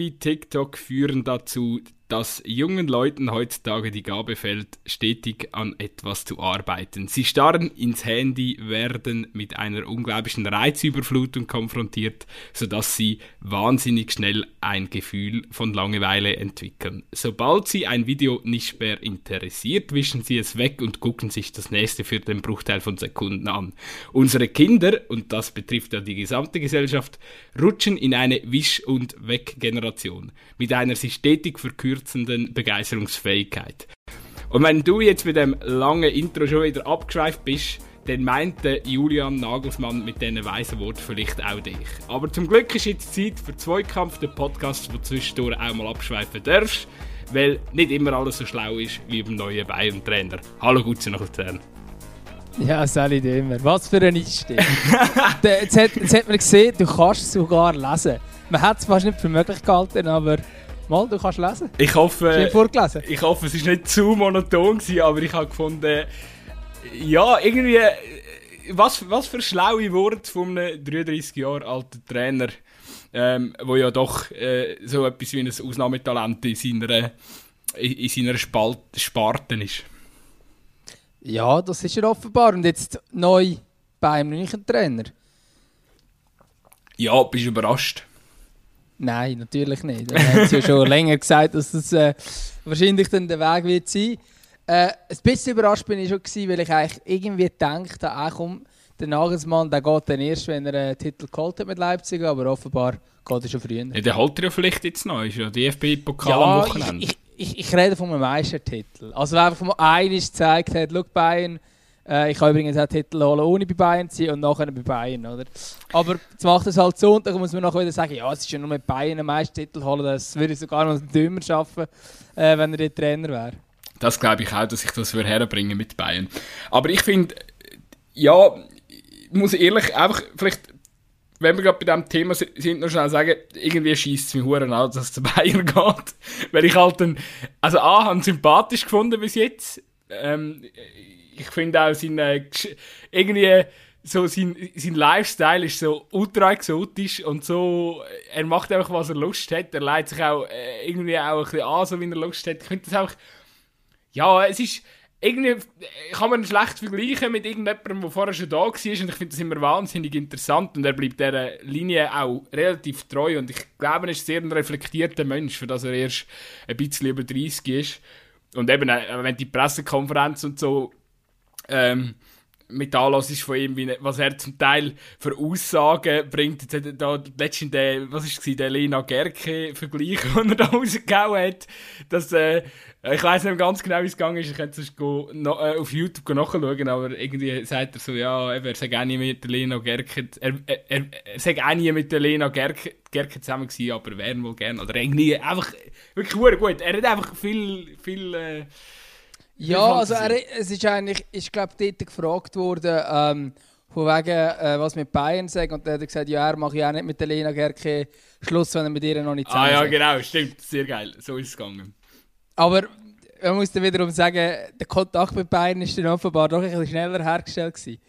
wie TikTok führen dazu, dass jungen Leuten heutzutage die Gabe fällt, stetig an etwas zu arbeiten. Sie starren ins Handy, werden mit einer unglaublichen Reizüberflutung konfrontiert, sodass sie wahnsinnig schnell ein Gefühl von Langeweile entwickeln. Sobald sie ein Video nicht mehr interessiert, wischen sie es weg und gucken sich das nächste für den Bruchteil von Sekunden an. Unsere Kinder, und das betrifft ja die gesamte Gesellschaft, rutschen in eine Wisch- und Weg-Generation mit einer sich stetig verkürzenden abkürzenden Begeisterungsfähigkeit. Und wenn du jetzt mit dem langen Intro schon wieder abgeschweift bist, dann meinte Julian Nagelsmann mit diesen weisen Worten vielleicht auch dich. Aber zum Glück ist jetzt Zeit für Zweikampf, den Podcast, wo du zwischendurch auch mal abschweifen darfst, weil nicht immer alles so schlau ist wie beim neuen Bayern-Trainer. Hallo Gutze nach Luzern. Ja, Sally immer. Was für ein Einstieg. jetzt, hat, jetzt hat man gesehen, du kannst sogar lesen. Man hat es fast nicht für möglich gehalten, aber Mal, du kannst lesen. Ich hoffe, ich hoffe, es war nicht zu monoton, gewesen, aber ich habe gefunden, ja, irgendwie, was, was für schlaue Worte von einem 33 Jahre alten Trainer, ähm, wo ja doch äh, so etwas wie ein Ausnahmetalent in seiner, in seiner Spalt, Sparte ist. Ja, das ist er offenbar. Und jetzt neu bei einem neuen Trainer. Ja, bist du überrascht? Nein, natürlich nicht. Wir haben ja schon länger gesagt, dass das äh, wahrscheinlich dann der Weg wird sein. Äh, ein bisschen überrascht bin ich schon gewesen, weil ich eigentlich irgendwie dachte, ach komm, der Nagelsmann, der geht dann erst, wenn er einen Titel geholt hat mit Leipzig, aber offenbar geht er schon früher. Ja, der holt er ja vielleicht jetzt noch, ist ja DFB-Pokal ja, am Wochenende. Ich, ich, ich, rede von einem Meistertitel. Also wer einfach mal eines gezeigt hat, schau Bayern, äh, ich kann übrigens auch Titel holen, ohne bei Bayern zu sein und nachher bei Bayern, oder? Aber jetzt macht es halt so und dann muss man nachher wieder sagen, ja, es ist ja nur mit Bayern einen Meistertitel holen, das würde ich sogar noch dümmer schaffen, äh, wenn er der Trainer wäre. Das glaube ich auch, dass ich das herbringen mit Bayern. Aber ich finde, ja, ich muss ehrlich einfach vielleicht wenn wir gerade bei diesem Thema sind, noch schnell sagen, irgendwie schießt es mir Huren an, dass es zu Bayern geht. Weil ich halt dann, also A, habe sympathisch gefunden bis jetzt. Ähm, ich finde auch sein, äh, irgendwie so sein, sein Lifestyle ist so ultra exotisch und so, er macht einfach, was er Lust hat. Er leitet sich auch äh, irgendwie auch ein bisschen an, so wie er Lust hat. Ich finde das auch, ja, es ist, irgendwie kann man schlecht vergleichen mit irgendjemandem, der vorher schon da war und ich finde das immer wahnsinnig interessant und er bleibt dieser Linie auch relativ treu und ich glaube, er ist sehr ein reflektierter Mensch, für dass er erst ein bisschen über 30 ist und eben, äh, wenn die Pressekonferenz und so ähm, mit Anlass ist von ihm, wie, was er zum Teil für Aussagen bringt. Jetzt hat er da letztens den, was ist es, den Lena Gerke-Vergleich, den er da rausgehauen hat. Dass, äh, ich weiß nicht ganz genau, wie es gegangen ist. Ich könnte es no, äh, auf YouTube nachschauen, aber irgendwie sagt er so, ja, er sei auch nie mit der Lena Gerke, er, er, er, sei auch nie mit der Lena Gerke, Gerke zusammen gewesen, aber wären wohl gerne. Oder irgendwie einfach, wirklich gut. Er hat einfach viel, viel, äh, ja, also er, es ist eigentlich, ich glaube, dort gefragt worden, ähm, von wegen, äh, was mit Bayern sagt. Und dann hat er gesagt, ja, er mache ich auch nicht mit der Lena Gerke Schluss, wenn er mit ihr noch nicht zusammen Ah ja, genau, stimmt, sehr geil, so ist es gegangen. Aber man muss dann wiederum sagen, der Kontakt mit Bayern ist dann offenbar doch ein bisschen schneller hergestellt gewesen.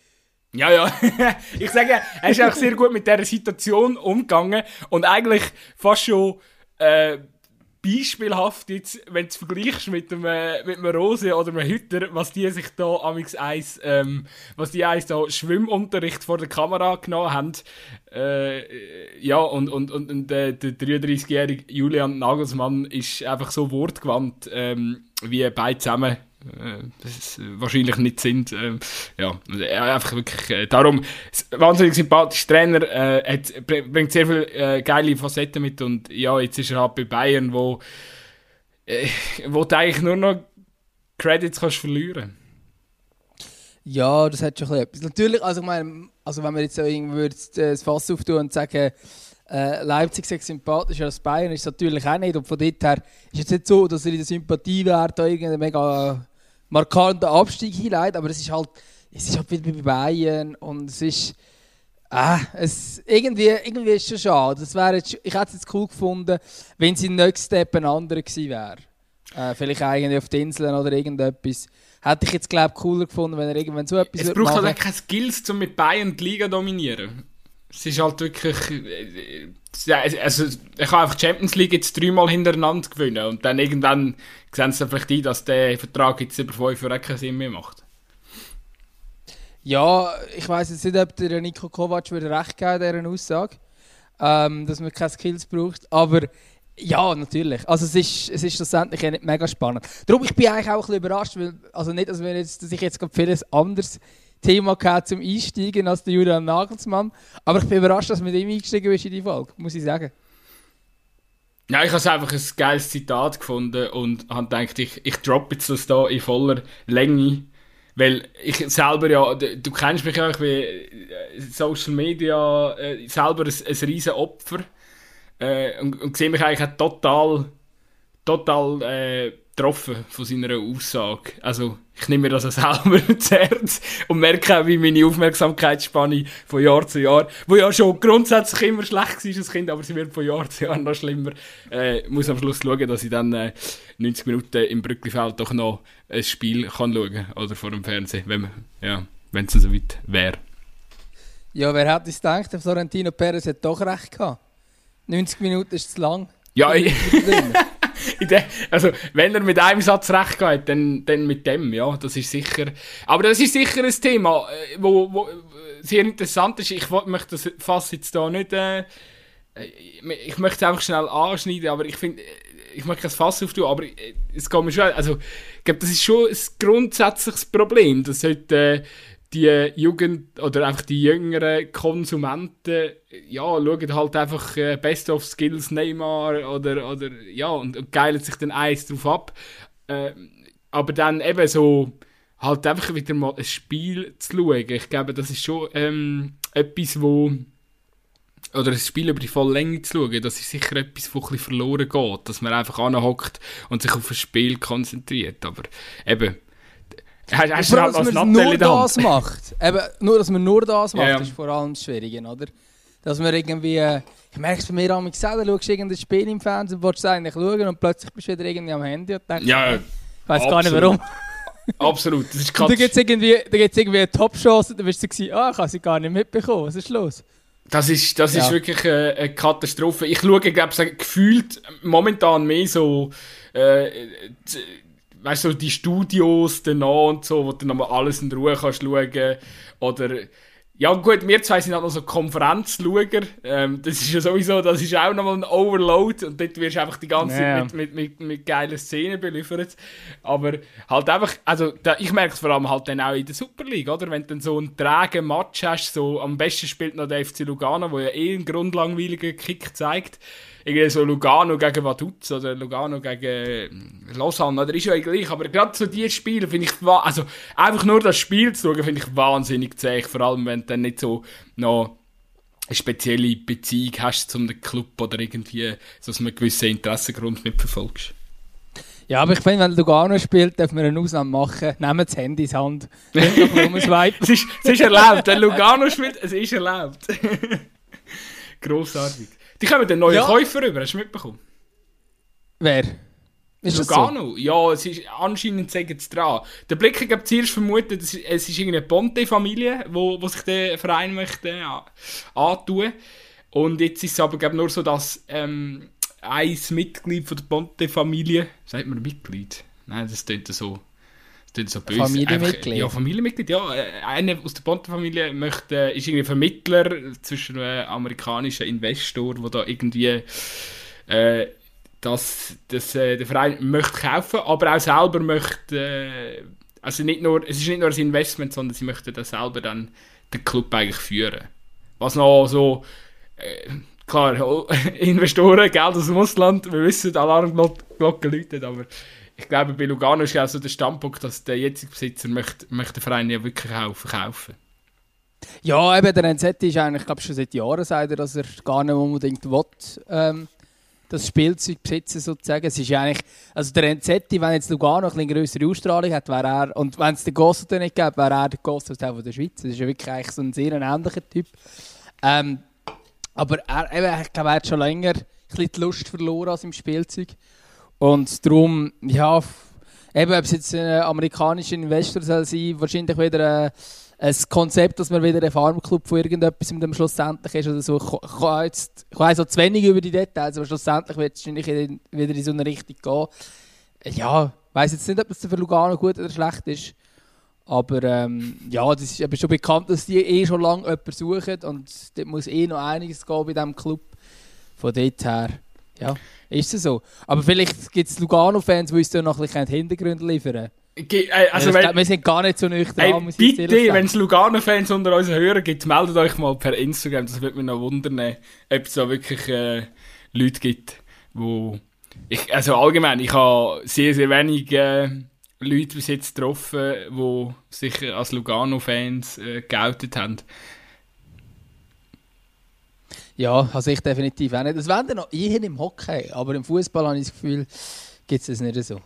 Ja, ja. ich sage, er ist auch sehr gut mit dieser Situation umgegangen und eigentlich fast schon äh, beispielhaft jetzt, wenn du es vergleichst mit einem, äh, mit einem Rose oder einem Hütter, was die sich da amix eins, ähm, was die eins da Schwimmunterricht vor der Kamera genommen haben. Äh, ja, und, und, und, und äh, der 33-jährige Julian Nagelsmann ist einfach so wortgewandt, ähm, wie beide zusammen wahrscheinlich nicht sind. Äh, ja, einfach wirklich. Äh, darum, wahnsinnig sympathischer Trainer, äh, hat, bringt sehr viele äh, geile Facetten mit und ja, jetzt ist er halt bei Bayern, wo, äh, wo du eigentlich nur noch Credits kannst verlieren ja, das hat schon etwas. Natürlich, also, ich meine, also wenn wir jetzt so irgendwie das Fass auftun und sagen, äh, Leipzig sei sympathischer als Bayern, ist es natürlich auch nicht. Und von dort her ist es nicht so, dass er in der Sympathiewert da irgendeine mega markanten Abstieg hinleitet, aber es ist halt, es ist halt wie bei Bayern und es ist, ah, es, irgendwie, irgendwie ist es schon schade. Das wäre jetzt, ich hätte es jetzt cool gefunden, wenn sie im nächsten Step ein anderer gewesen wäre. Äh, vielleicht eigentlich auf den Inseln oder irgendetwas. Hätte ich jetzt, glaube ich, cooler gefunden, wenn er irgendwann so etwas Es braucht halt keine Skills, um mit Bayern die Liga zu dominieren. Es ist halt wirklich. äh, Also, er kann einfach die Champions League jetzt dreimal hintereinander gewinnen und dann irgendwann sehen sie vielleicht ein, dass der Vertrag jetzt über fünf Jahre keinen Sinn mehr macht. Ja, ich weiß jetzt nicht, ob der Nico Kovac würde recht geben dieser Aussage, ähm, dass man keine Skills braucht. Aber ja, natürlich. Also es ist, es ist schlussendlich mega spannend. Darum ich bin eigentlich auch ein bisschen überrascht, weil, also nicht, dass, ich jetzt gerade vieles anderes Thema gehabt zum Einsteigen als der Julian Nagelsmann. Aber ich bin überrascht, dass du mit ihm eingestiegen bist in die Folge, muss ich sagen. Ja, ich habe einfach ein geiles Zitat gefunden und habe gedacht, ich, ich droppe jetzt das da in voller Länge. Weil ich selber ja, du, kennst mich ja, ich bin äh, Social Media äh, selber ein, ein riesen Opfer. Äh, und, und sehe mich eigentlich total, total äh, getroffen von seiner Aussage. Also, ich nehme mir das auch selber zu Herz und merke auch, wie meine Aufmerksamkeitsspanne von Jahr zu Jahr, wo ja schon grundsätzlich immer schlecht war als Kind, aber sie wird von Jahr zu Jahr noch schlimmer, äh, muss am Schluss schauen, dass ich dann äh, 90 Minuten im Brücklifeld doch noch ein Spiel kann schauen oder vor dem Fernsehen, wenn man, ja, wenn es so weit wäre. Ja, wer hätte es gedacht, Florentino Perez hat doch recht gehabt. 90 Minuten ist zu lang. Ja, ich, also, wenn er mit einem Satz recht geht, dann, dann mit dem, ja, das ist sicher. Aber das ist sicher ein Thema, äh, wo, wo sehr interessant ist. Ich möchte das fast jetzt da nicht, äh, ich möchte es einfach schnell anschneiden, aber ich finde, ich möchte kein Fass auftun, aber äh, es geht mir schon, also, ich glaube, das ist schon ein grundsätzliches Problem, dass heute, äh, die Jugend oder einfach die jüngeren Konsumenten ja, schauen halt einfach äh, Best of Skills Neymar oder, oder ja, und, und geilen sich dann eins drauf ab. Äh, aber dann eben so halt einfach wieder mal ein Spiel zu schauen. Ich glaube, das ist schon ähm, etwas, wo oder ein Spiel über die volle Länge zu schauen, das ist sicher etwas, wo ein verloren geht, dass man einfach anhockt und sich auf ein Spiel konzentriert. Aber eben, hast, hast als dass man nur das macht. Eben, nur, dass man nur das macht, Ja, ja. ist vor allem das Schwierige, oder? Dass man irgendwie... äh, Ich merke es bei mir am selber, schaust du irgendein Spiel im Fernsehen und willst es eigentlich schauen und plötzlich bist du wieder irgendwie am Handy und denkst, Ja, ich weiß gar nicht warum. absolut. Das ist dann gerade gibt es irgendwie, da gibt's irgendwie eine Top-Chance und dann bist du so, ah, ich habe sie gar nicht mitbekommen, was ist los? Das ist, das Ja. ist wirklich eine, eine Katastrophe. Ich schaue, glaube ich, gefühlt momentan mehr so, äh, weißt du, die Studios danach und so, wo du nochmal alles in Ruhe kannst schauen. Oder, ja gut, wir zwei sind halt noch so Konferenzschauer. Ähm, das ist ja sowieso, das ist auch nochmal ein Overload und dort wirst du einfach die ganze Ja. Zeit mit, mit, mit, mit geilen Szenen beliefert. Aber halt einfach, also da, ich merke es vor allem halt dann auch in der Super League, oder? Wenn du dann so einen trägen Match hast, so am besten spielt noch der FC Lugano, wo ja eh einen grundlangweiligen Kick zeigt. Irgendwie so Lugano gegen Vaduz oder Lugano gegen äh, Lausanne, oder ist ja gleich. Aber gerade so diese Spiele finde ich, also einfach nur das Spiel zu schauen, finde ich wahnsinnig zäh. Vor allem, wenn du dann nicht so noch eine spezielle Beziehung hast zum Club oder irgendwie so aus einem gewissen Interessengrund mitverfolgst. Ja, aber ich finde, wenn Lugano spielt, darf man eine Ausnahme machen. Nehmen das Handy in die Hand. Nicht. Es ist, es ist erlaubt. Wenn Lugano spielt, es ist erlaubt. Grossartig. Die kommen den neuen Ja. Käufer rüber, hast du mitbekommen? Wer? Ist das so? Lugano? Ja, es ist anscheinend sagen sie dran. Der Blick hat zuerst vermutet, es ist, irgendeine Ponte-Familie, wo, wo sich der Verein möchte äh, antun. Und jetzt ist es aber glaub, nur so, dass ähm, ein Mitglied von der Ponte-Familie, sagt man Mitglied? Nein, das klingt so, klingt so böse. Familienmitglied. Ja, Familienmitglied, ja. Äh, Einer aus der Ponte-Familie möchte, äh, ist irgendwie Vermittler zwischen einem amerikanischen Investor, der da irgendwie äh, dass, dass äh, der Verein möchte kaufen, aber auch selber möchte, äh, also nicht nur, es ist nicht nur ein Investment, sondern sie möchten dann selber dann den Club eigentlich führen. Was noch so, äh, klar, Investoren, Geld aus dem Ausland, wir wissen, die Alarmglocken läuten, aber ich glaube, bei Lugano ist ja auch so der Standpunkt, dass der jetzige Besitzer möchte, möchte den Verein ja wirklich auch verkaufen. Ja, eben, der NZ ist eigentlich, glaube schon seit Jahren sagt er, dass er gar nicht unbedingt will, ähm, das Spielzeug besitzen sozusagen. Es ist eigentlich, also der NZ, wenn jetzt Lugano eine größere Ausstrahlung hat, wäre er, und wenn es den Gosso nicht gäbe, wäre er der Gosso von der Schweiz. Das ist ja wirklich eigentlich so ein sehr ähnlicher Typ. Ähm, aber er, eben, ich glaube, er hat schon länger ein bisschen die Lust verloren an seinem Spielzeug. Und darum, ja, eben, ob es jetzt ein amerikanischer Investor soll sein, wahrscheinlich wieder ein, ein Konzept, dass man wieder ein Farmclub von irgendetwas mit dem schlussendlich ist oder so. Ich jetzt ich weiß so zu wenig über die Details, aber schlussendlich wird es wahrscheinlich wieder in so eine Richtung gehen. Ja, ich weiß jetzt nicht, ob es für Lugano gut oder schlecht ist. Aber ähm, ja, das ist schon bekannt, dass die eh schon lange jemanden suchen und dort muss eh noch einiges gehen bei diesem Club. Von dort her, ja, ist es so. Aber vielleicht gibt es Lugano-Fans, die uns da noch ein bisschen Hintergründe liefern Ge äh, also ja, wenn, wir sind gar nicht so nüchtern. Ey, bitte, wenn es Lugano-Fans unter unseren Hörern gibt, meldet euch mal per Instagram. Das würde mich noch wundern, ob es da wirklich äh, Leute gibt, wo ich, also allgemein, ich habe sehr, sehr wenig äh, Leute bis jetzt getroffen, die sich als Lugano-Fans äh, geoutet haben. Ja, also ich definitiv auch nicht. Das wäre noch eher im Hockey, aber im Fußball habe ich das Gefühl, gibt es das nicht so.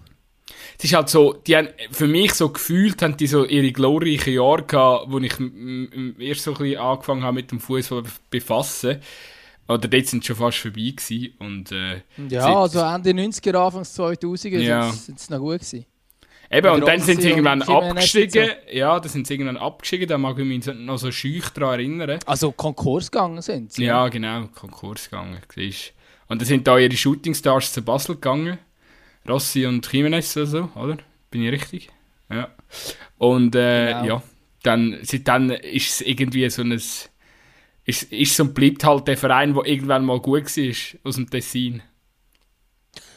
Es ist halt so, die haben, für mich so gefühlt, haben die so ihre glorreichen Jahre gehabt, wo ich erst so ein bisschen angefangen habe mit dem Fußball befassen. Oder dort sind schon fast vorbei gewesen. Und, äh, ja, also Ende 90er, Anfang 2000er ja. sind sie noch gut gewesen. Eben, und dann sind sie irgendwann abgestiegen. So. Ja, dann sind sie irgendwann abgestiegen, da mag ich mich noch so schüch daran erinnern. Also Konkurs gegangen sind sie? Ja, genau, Konkurs gegangen. Siehst. Und dann sind da ihre Shootingstars zu Basel gegangen. Rossi und Jimenez oder so, oder? Bin ich richtig? Ja. Und äh, genau. ja, dann, seitdem ist es irgendwie so ein... Ist, ist so bleibt halt der Verein, der irgendwann mal gut war, aus dem Tessin.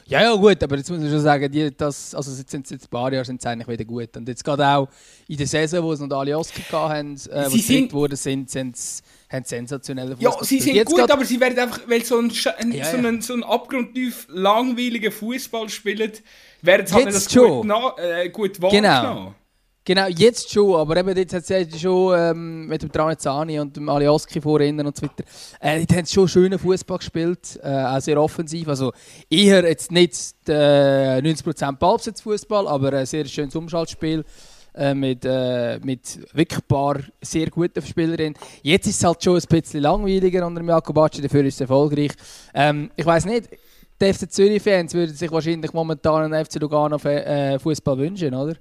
Ja, ja, gut, aber jetzt muss ich schon sagen, die, das, also jetzt sind jetzt ein paar Jahre sind sie eigentlich wieder gut. Und jetzt gerade auch in der Saison, wo sie noch alle Oscar hatten, äh, wo sie sind, worden sind, sind sie haben sensationelle Fußball Ja, sie sind gut, aber sie werden einfach, weil so ein, ein, ja, so einen, so einen abgrundtief langweiligen Fußball spielen, werden sie halt das gut, na, äh, gut wahrgenommen. Genau. Genau, jetzt schon, aber eben jetzt hat sie schon ähm, mit dem Tranezani und dem Alioski vorhin und so weiter, äh, die haben schon schönen Fußball gespielt, äh, auch sehr offensiv, also eher jetzt nicht äh, 90% Ballbesitz-Fußball, aber ein sehr schönes Umschaltspiel äh, mit, äh, mit wirklich ein paar sehr guten Spielerinnen. Jetzt ist es halt schon ein bisschen langweiliger unter Jakob Bacci, dafür ist es erfolgreich. Ähm, ich weiß nicht, die FC Zürich-Fans würden sich wahrscheinlich momentan einen FC Lugano äh, wünschen, oder?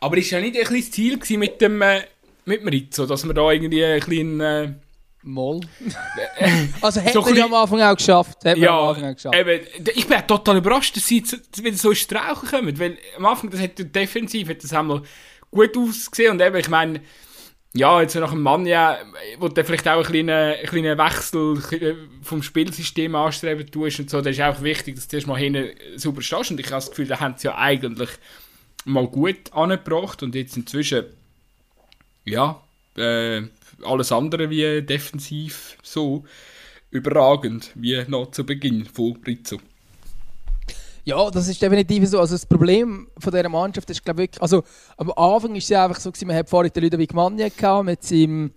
Aber ist ja nicht ein das Ziel mit dem, äh, mit dem Rizzo, dass wir da irgendwie ein bisschen... Äh Moll. also hätte so man am Anfang auch geschafft. Hat ja, am Anfang auch geschafft. Eben, ich bin total überrascht, dass sie wieder so strauchen kommen, weil am Anfang, das hat defensiv, hat das einmal gut ausgesehen und eben, ich meine, ja, jetzt nach dem Mann ja, wo du vielleicht auch einen kleinen, einen kleinen Wechsel äh, vom Spielsystem anstreben tust und so, das ist auch wichtig, dass du erst mal hinten sauber stehst und ich habe das Gefühl, da haben sie ja eigentlich mal gut angebracht und jetzt inzwischen, ja, äh, alles andere wie defensiv so überragend wie noch zu Beginn von Rizzo. Ja, das ist definitiv so. Also das Problem von dieser Mannschaft ist, glaube ich, also am Anfang ist es einfach so, man hat vorhin den Ludovic Magna gehabt mit seinem,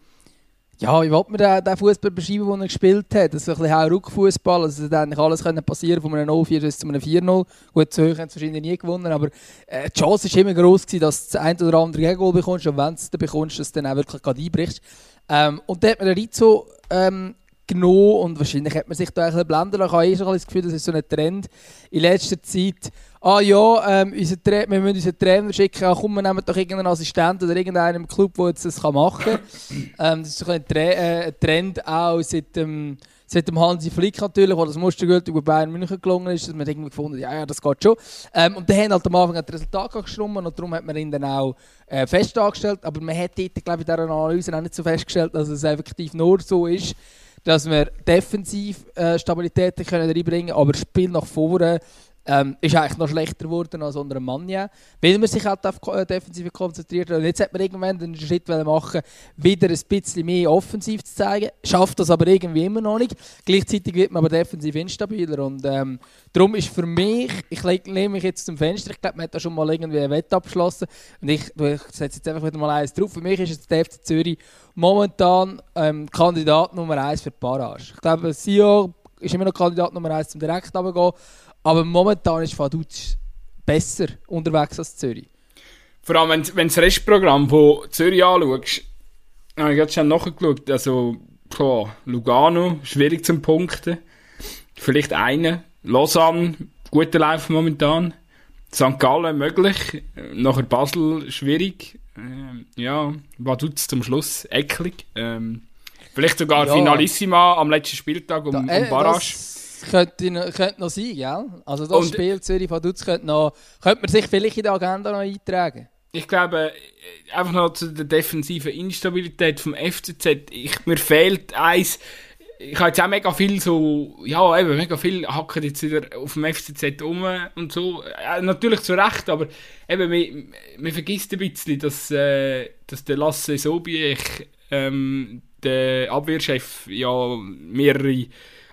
ja, wie wollte man den, den Fußball beschreiben, den er gespielt hat? Das ist ein bisschen Ruckfußball, also es hätte alles können passieren von einem 0-4 bis zu einem 4-0. Gut, hoch haben sie wahrscheinlich nie gewonnen, aber äh, die Chance war immer groß gewesen, dass du das ein oder andere Gegengol bekommst und wenn du es dann bekommst, dass du dann auch wirklich gerade einbrichst. Ähm, und da hat man den Rizzo ähm, genommen und wahrscheinlich hat man sich da ein bisschen blenden lassen. Ich habe eh schon das Gefühl, das ist so ein Trend in letzter Zeit. Ah ja, ähm, unser wir müssen unseren Trainer schicken, ah, komm, wir nehmen doch irgendeinen Assistent oder irgendeinen im Club, der jetzt das machen kann. ähm, das ist so ein, Tre äh, ein Trend auch seit dem, seit dem Hansi Flick natürlich, wo das mustergültig bei Bayern München gelungen ist, dass man irgendwie gefunden hat, ja, ja, das geht schon. Ähm, und dann haben halt am Anfang das Resultat geschrummen und darum hat man ihn dann auch äh, fest angestellt, aber man hat dort, glaube ich, in dieser Analyse auch nicht so festgestellt, dass es effektiv nur so ist, dass wir defensiv äh, Stabilität können reinbringen können, aber das Spiel nach vorne ähm, ist eigentlich noch schlechter geworden als unter Manja, weil man sich halt auf äh, Defensive konzentriert Und jetzt hat man irgendwann den Schritt machen, wieder ein bisschen mehr offensiv zu zeigen, schafft das aber irgendwie immer noch nicht. Gleichzeitig wird man aber defensiv instabiler und ähm, darum ist für mich, ich lehne mich jetzt zum Fenster, ich glaube, man hat da schon mal irgendwie ein Wett abgeschlossen und ich, ich setze jetzt einfach wieder mal eins drauf. Für mich ist es der FC Zürich momentan ähm, Kandidat Nummer eins für die Barrage. Ich glaube, Sio ist immer noch Kandidat Nummer eins zum direkt runtergehen. Aber momentan ist Vaduz besser unterwegs als Zürich. Vor allem, wenn, wenn das Restprogramm von Zürich anschaust, habe ich gerade schon nachgeschaut. Also, klar, Lugano, schwierig zum Punkten. Vielleicht eine. Lausanne, guter Lauf momentan. St. Gallen möglich. Nachher Basel schwierig. Ähm, ja, Vaduz zum Schluss eklig. Ähm, vielleicht sogar Ja. Finalissima am letzten Spieltag um, Da- äh, um Barrage. Das könnte, noch- könnte noch sein, gell? Also das Und- Spiel Zürich von Dutz könnte, noch, könnte man sich vielleicht in die Agenda noch eintragen. Ich glaube, äh, einfach noch zu der defensiven Instabilität vom FCZ. Ich, mir fehlt eins. Ich habe jetzt auch mega viel so, ja, eben, mega viel hacken jetzt wieder auf dem FCZ um und so. Äh, natürlich zu Recht, aber eben, man, man vergisst ein bisschen, dass, äh, dass der Lasse Sobiech, ähm, der Abwehrchef, ja mehrere,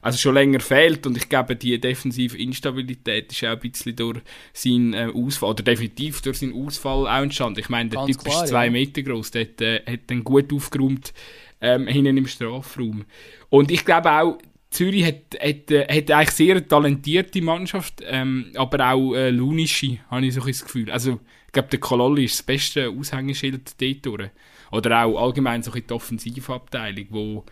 also schon länger fehlt und ich glaube, die defensive Instabilität ist auch ein bisschen durch seinen äh, Ausfall, oder definitiv durch seinen Ausfall auch entstanden. Ich meine, der Ganz Typ klar, ist zwei ja. Meter groß, der hat, äh, hat dann gut aufgeräumt ähm, hinten im Strafraum. Und ich glaube auch, Zürich hat, hat, äh, hat eigentlich sehr eine talentierte Mannschaft, ähm, aber auch äh, lunische, habe ich so ein das Gefühl. Also, ich glaube, der Kololli ist das beste Aushängeschild dort durch. Oder auch allgemein so ein die Offensivabteilung, wo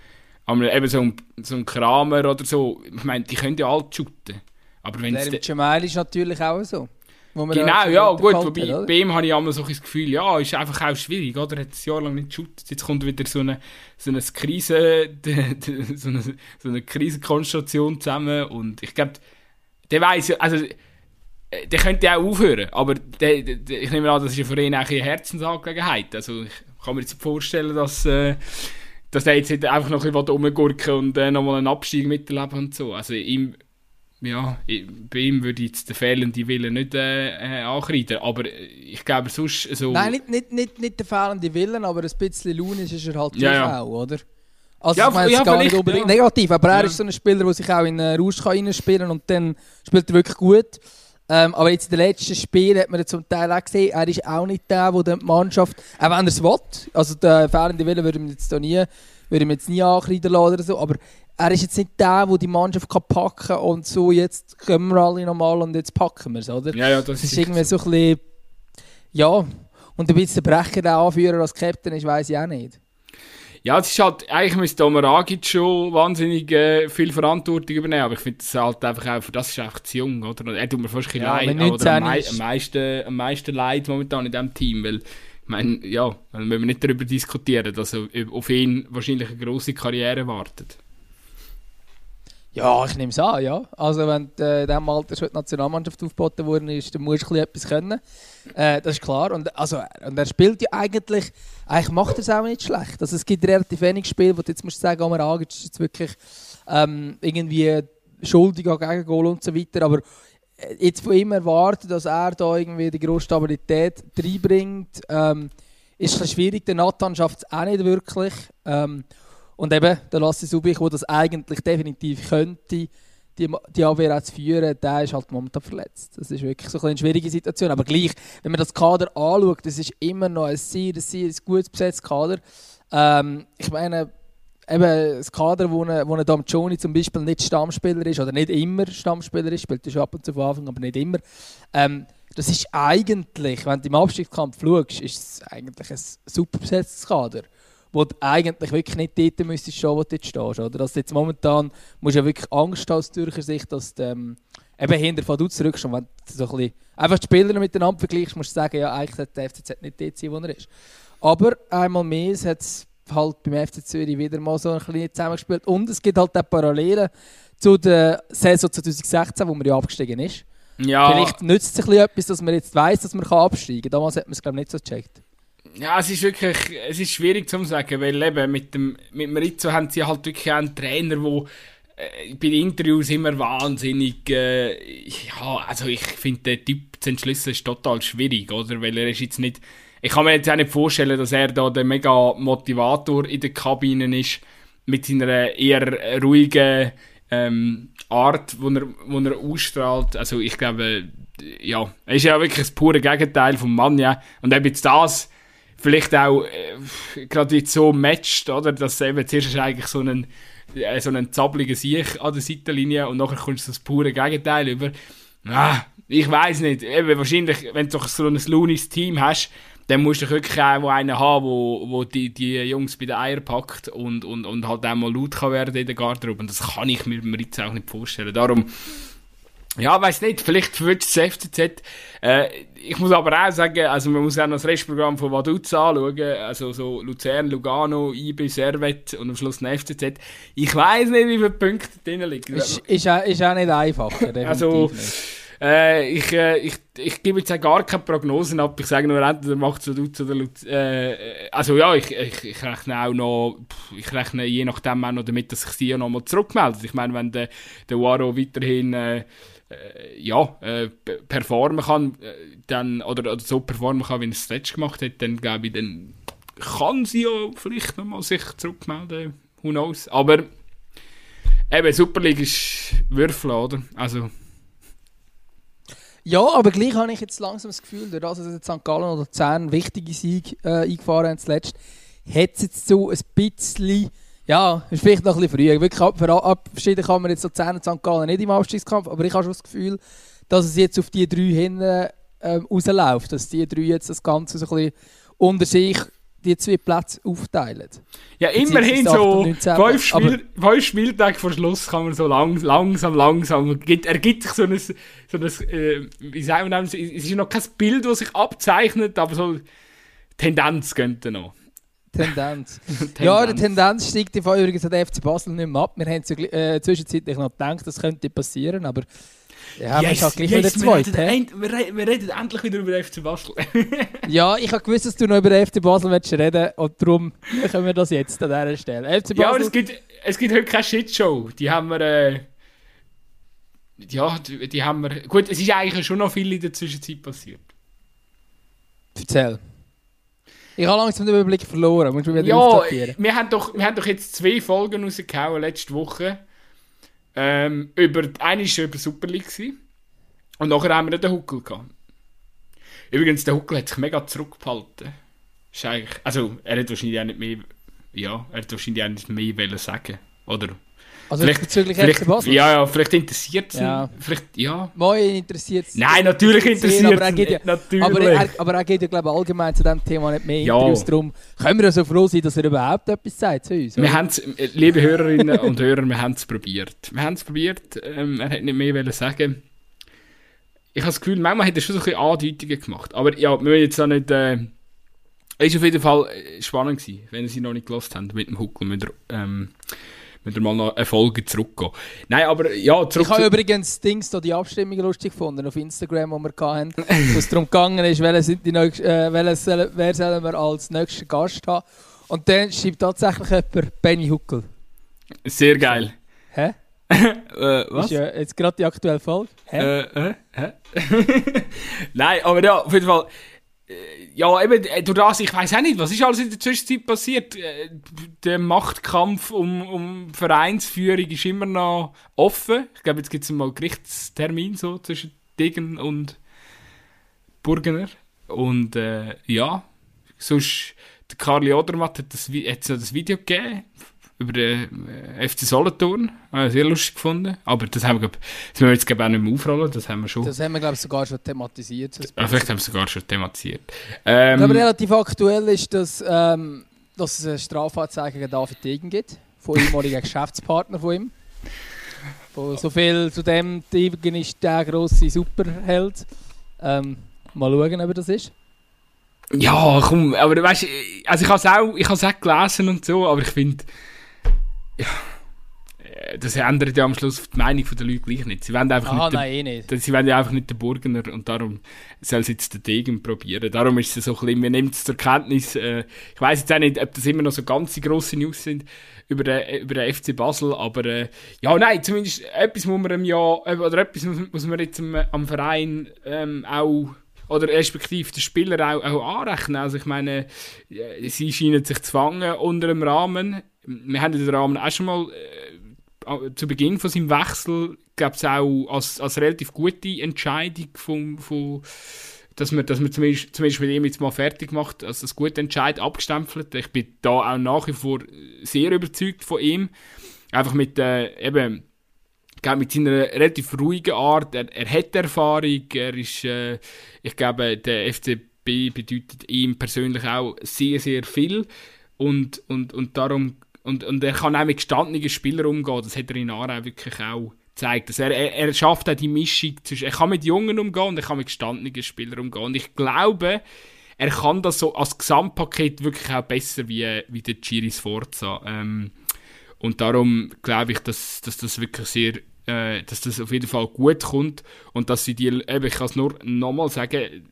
aber eben so ein, so ein Kramer oder so, ich meine, die können ja alle shooten. Aber wenn Der Jamal ist natürlich auch so. Genau, schon ja, gut, wobei hat, bei ihm habe ich immer so ein Gefühl, ja, ist einfach auch schwierig, oder? Er hat ein Jahr lang nicht geshootet, jetzt kommt wieder so eine, so eine Krise, so eine, so eine Krisenkonstellation zusammen und ich glaube, der weiß ja, also, äh, der könnte auch aufhören, aber der, der, ich nehme an, das ist ja für ihn eigentlich eine Herzensangelegenheit, also ich kann mir jetzt vorstellen, dass, äh, dass er jetzt einfach noch ein bisschen rumgurken und äh, nochmal einen Abstieg miterleben und so, also ihm ja, ich, bei ihm würde ich jetzt den fehlenden Willen nicht äh, äh, ankreiden, aber äh, ich glaube sonst so... Nein, nicht, nicht, nicht, nicht der fehlende Willen, aber ein bisschen launisch ist er halt Ja, auch, oder? Also Ja, ich meine, ja, gar nicht unbedingt ja. negativ, aber er Ja. ist so ein Spieler, der sich auch in einen Rausch kann reinspielen kann und dann spielt er wirklich gut. Ähm, aber jetzt in den letzten Spielen hat man zum Teil auch gesehen, er ist auch nicht der, der die Mannschaft, auch wenn er es will, also der fehlende Wille würde ich jetzt da nie, würde ich mir jetzt nie ankreiden lassen oder so, aber er ist jetzt nicht der, der die Mannschaft kann packen kann und so, jetzt kommen wir alle nochmal und jetzt packen wir es, oder? ja, ja, das Das ist irgendwie so ein bisschen, ja, und ein bisschen Brecher, der Anführer als Captain ist, weiß ich auch nicht. Ja, es ist halt, eigentlich müsste Omeragic schon wahnsinnig äh, viel Verantwortung übernehmen, aber ich finde es halt einfach auch, für das ist einfach zu jung, oder? Er tut mir fast ein bisschen Ja, leid, oder am, 19 mei am, meisten, am meisten leid momentan in diesem Team, weil, meine, ja, müssen wir nicht darüber diskutieren, dass auf ihn wahrscheinlich eine grosse Karriere wartet. Ja, ich nehme es an, ja. Also wenn äh, in diesem Alter schon die Nationalmannschaft aufgeboten worden ist, dann musst du etwas können. Äh, das ist klar. Und, also, und er spielt ja eigentlich, eigentlich macht er es auch nicht schlecht. Also es gibt relativ wenig Spiele, wo du jetzt musst sagen, Omer Agic ist jetzt wirklich ähm, irgendwie schuldig an Gegengol und so weiter. Aber jetzt von ihm erwarten, dass er da irgendwie die grosse Stabilität reinbringt, ähm, ist bisschen schwierig. Der Nathan schafft es auch nicht wirklich. Ähm, und eben, der Lasse Subich, der das eigentlich definitiv könnte, die, die Abwehr auch zu führen, der ist halt momentan verletzt. Das ist wirklich so eine schwierige Situation. Aber gleich, wenn man das Kader anschaut, das ist immer noch ein sehr, sehr gut besetztes Kader. Ähm, ich meine, eben das Kader, wo ein, wo ein Damcioni zum Beispiel nicht Stammspieler ist, oder nicht immer Stammspieler ist, spielt schon ab und zu von Anfang, aber nicht immer. Ähm, das ist eigentlich, wenn du im Abstiegskampf schaust, ist es eigentlich ein super besetztes Kader wo du eigentlich wirklich nicht dort müsstest stehen, wo du jetzt stehst. Oder? Also jetzt momentan musst du ja wirklich Angst haben aus Zürcher Sicht, dass du ähm, eben hinter von du zurückkommst. Wenn du so ein bisschen einfach die Spieler miteinander vergleichst, musst du sagen, ja, eigentlich sollte der FCZ nicht dort sein, wo er ist. Aber einmal mehr hat es halt beim FC Zürich wieder mal so ein bisschen zusammengespielt. Und es gibt halt auch Parallelen zu der Saison 2016, wo man ja abgestiegen ist. Ja, Vielleicht nützt es ein etwas, dass man jetzt weiss, dass man absteigen kann. Damals hat man es, glaube ich, nicht so gecheckt. Ja, es ist wirklich es ist schwierig zu sagen, weil eben mit dem mit Marizzo haben sie halt wirklich einen Trainer, der äh, bei den Interviews immer wahnsinnig äh, ja, also ich finde den Typ zu entschlüsseln ist total schwierig, oder? Weil er ist jetzt nicht ich kann mir jetzt auch nicht vorstellen, dass er da der mega Motivator in der Kabine ist mit seiner eher ruhigen ähm, Art, wo er, wo er ausstrahlt. Also ich glaube, ja, er ist ja wirklich das pure Gegenteil vom Mann, ja. Und eben jetzt das vielleicht auch äh, gerade jetzt so matcht, oder? Dass eben zuerst ist eigentlich so ein äh, so einen zabligen Sieg an der Seitenlinie und nachher kommst du das pure Gegenteil über. Ah, ich weiß nicht. Eben, wahrscheinlich, wenn du so ein lunis Team hast, dann musst du wirklich auch einen haben, wo, wo die, die Jungs bei den Eiern packt und, und, und halt auch mal laut kann werden in der Garderobe. Und das kann ich mir mir jetzt auch nicht vorstellen. Darum, ja, weiß nicht, vielleicht verwünscht das FCZ. Äh, ich muss aber auch sagen, also man muss auch noch das Restprogramm von Vaduz anschauen, also so Luzern, Lugano, IB, Servet und am Schluss ein FCZ. Ich weiß nicht, wie viele Punkte drin liegen. Ist, ist, auch, ist auch nicht einfach. Also, äh, ich, äh, ich, ich gebe jetzt gar keine Prognosen ab. Ich sage nur, entweder macht es Vaduz oder Luzern. Äh, also ja, ich, ich, ich rechne auch noch, ich rechne je nachdem auch noch damit, dass sich sie ja nochmal zurückmeldet. Ich meine, wenn der, der Waro weiterhin... Äh, äh, ja, äh, performen kann, dann, oder, oder so performen kann, wie er es zuletzt gemacht hat, dann glaube ich, dann kann sie ja vielleicht nochmal sich zurückmelden. Who knows? Aber eben, Super League ist Würfel, oder? Also. Ja, aber gleich habe ich jetzt langsam das Gefühl, dass jetzt St. Gallen oder Zern wichtige Sieg äh, eingefahren haben zuletzt, hat es jetzt so ein bisschen ja, ist vielleicht noch ein bisschen früh. Wirklich abschieden kann man jetzt so 10 und St. Gallen nicht im Abstiegskampf, aber ich habe schon das Gefühl, dass es jetzt auf die drei hinten ähm, rausläuft, dass die drei jetzt das Ganze so ein bisschen unter sich die zwei Plätze aufteilen. Ja, immerhin so fünf, Spiel, fünf Spieltage vor Schluss kann man so lang, langsam, langsam, ergibt sich so ein, so ein äh, wie sagen wir das, es ist noch kein Bild, das sich abzeichnet, aber so Tendenz könnte noch. Tendenz. ja, die Tendenz steigt übrigens an der FC Basel nicht mehr ab. Wir haben äh, zwischenzeitlich noch gedacht, das könnte passieren, aber ja, yes, wir gleich yes, wieder zweit. Wir, wir, wir, reden endlich wieder über FC Basel. ja, ich habe gewusst, dass du noch über FC Basel willst reden und darum können wir das jetzt an dieser Stelle. FC Basel, ja, aber es gibt, es gibt heute keine Shitshow. Die haben wir... Äh, ja, die, die haben wir... Gut, es ist eigentlich schon noch viel in der Zwischenzeit passiert. Erzähl. Ich habe langsam den Überblick verloren. Musst du wieder ja, wir haben, doch, wir haben doch jetzt zwei Folgen rausgehauen letzte Woche. Ähm, über, eine war über Super League. Und nachher haben wir den Huckel gehabt. Übrigens, der Huckel hat sich mega zurückgehalten. Ist also, er hat wahrscheinlich auch nicht mehr, ja, er hat wahrscheinlich auch nicht mehr sagen Oder also vielleicht, bezüglich vielleicht, FC Basel? Ja, ja, vielleicht interessiert es ja. Vielleicht, ja. Moi interessiert es. Nein, natürlich interessiert es. Aber, ja, natürlich. aber, er, aber er geht ja glaube allgemein zu diesem Thema nicht mehr ja. Interviews. Darum können wir ja so froh sein, dass er überhaupt etwas sagt zu uns. Wir haben's, liebe Hörerinnen und Hörer, wir haben es probiert. Wir haben es probiert. Ähm, er hat nicht mehr sagen Ich habe das Gefühl, manchmal hat er schon so ein bisschen Andeutungen gemacht. Aber ja, wir wollen jetzt auch nicht... Äh, es war auf jeden Fall äh, spannend gewesen, wenn Sie noch nicht gelost haben mit dem Huckel, mit der, ähm, wieder mal noch eine Folge zurückgehen. Nein, aber ja, zurück Ich habe übrigens Dings da die Abstimmung lustig gefunden auf Instagram, wo wir hatten, wo es darum gegangen ist, welche sind die äh, welche, wer sollen wir als nächsten Gast haben. Und dann schreibt tatsächlich jemand Benny Huckel. Sehr geil. Hä? äh, was? Ist ja jetzt gerade die aktuelle Folge. Hä? Äh, äh, hä? Nein, aber ja, auf jeden Fall ja, eben, äh, durch das, ich weiß auch nicht, was ist alles in der Zwischenzeit passiert? Äh, der Machtkampf um, um Vereinsführung ist immer noch offen. Ich glaube, jetzt gibt es mal einen Gerichtstermin so zwischen Degen und Burgener. Und äh, ja, sonst, der Karli Odermatt hat, das, hat das Video gegeben über den äh, FC Solothurn. Äh, sehr lustig gefunden. Aber das haben wir, das müssen wir jetzt auch nicht mehr aufrollen. Das haben wir schon. Das haben wir, glaube ich, sogar schon thematisiert. Ja, vielleicht haben wir sogar schon thematisiert. Ähm, aber relativ aktuell ist, dass, ähm, dass es eine Strafanzeige gegen David Degen gibt. Von ehemaligen Geschäftspartner von ihm. so viel zu dem, Degen ist der grosse Superheld. Ähm, mal schauen, ob er das ist. Ja, komm, aber weißt du, also ich habe es auch, auch gelesen und so, aber ich finde, ja, äh, das ändert ja am Schluss die Meinung der Leute gleich nicht. Sie wollen einfach Aha, nicht, nein, eh nicht. Sie wollen ja einfach nicht den Burgener und darum soll sie jetzt den Degen probieren. Darum ist es so ein bisschen, wir nehmen es zur Kenntnis, äh, ich weiß jetzt auch nicht, ob das immer noch so ganz grosse News sind über den, über den FC Basel, aber äh, ja, nein, zumindest etwas muss man im Jahr, äh, oder etwas muss, muss man jetzt am, am Verein ähm, auch oder respektive den Spieler auch, auch anrechnen. Also ich meine, äh, sie scheinen sich zu fangen unter dem Rahmen wir haben den Rahmen auch schon mal äh, zu Beginn von seinem Wechsel, gab es auch als, als relativ gute Entscheidung von, von dass man, dass man zumindest, zumindest mit ihm jetzt mal fertig macht, als das gute Entscheid abgestempelt. Ich bin da auch nach wie vor sehr überzeugt von ihm. Einfach mit, äh, eben, mit seiner relativ ruhigen Art. Er, er hat Erfahrung. Er ist, äh, ich glaube, der FCB bedeutet ihm persönlich auch sehr, sehr viel. Und, und, und darum und, und er kann auch mit gestandenen Spielern umgehen. Das hat er in Aarau wirklich auch zeigt das. Er, er, er schafft auch die Mischung zwischen, er kann mit Jungen umgehen und er kann mit gestandenen Spielern umgehen. Und ich glaube, er kann das so als Gesamtpaket wirklich auch besser wie, wie der Giri Sforza. Ähm, und darum glaube ich, dass, dass das wirklich sehr, äh, dass das auf jeden Fall gut kommt und dass sie die, eben, ich kann es nur nochmal sagen,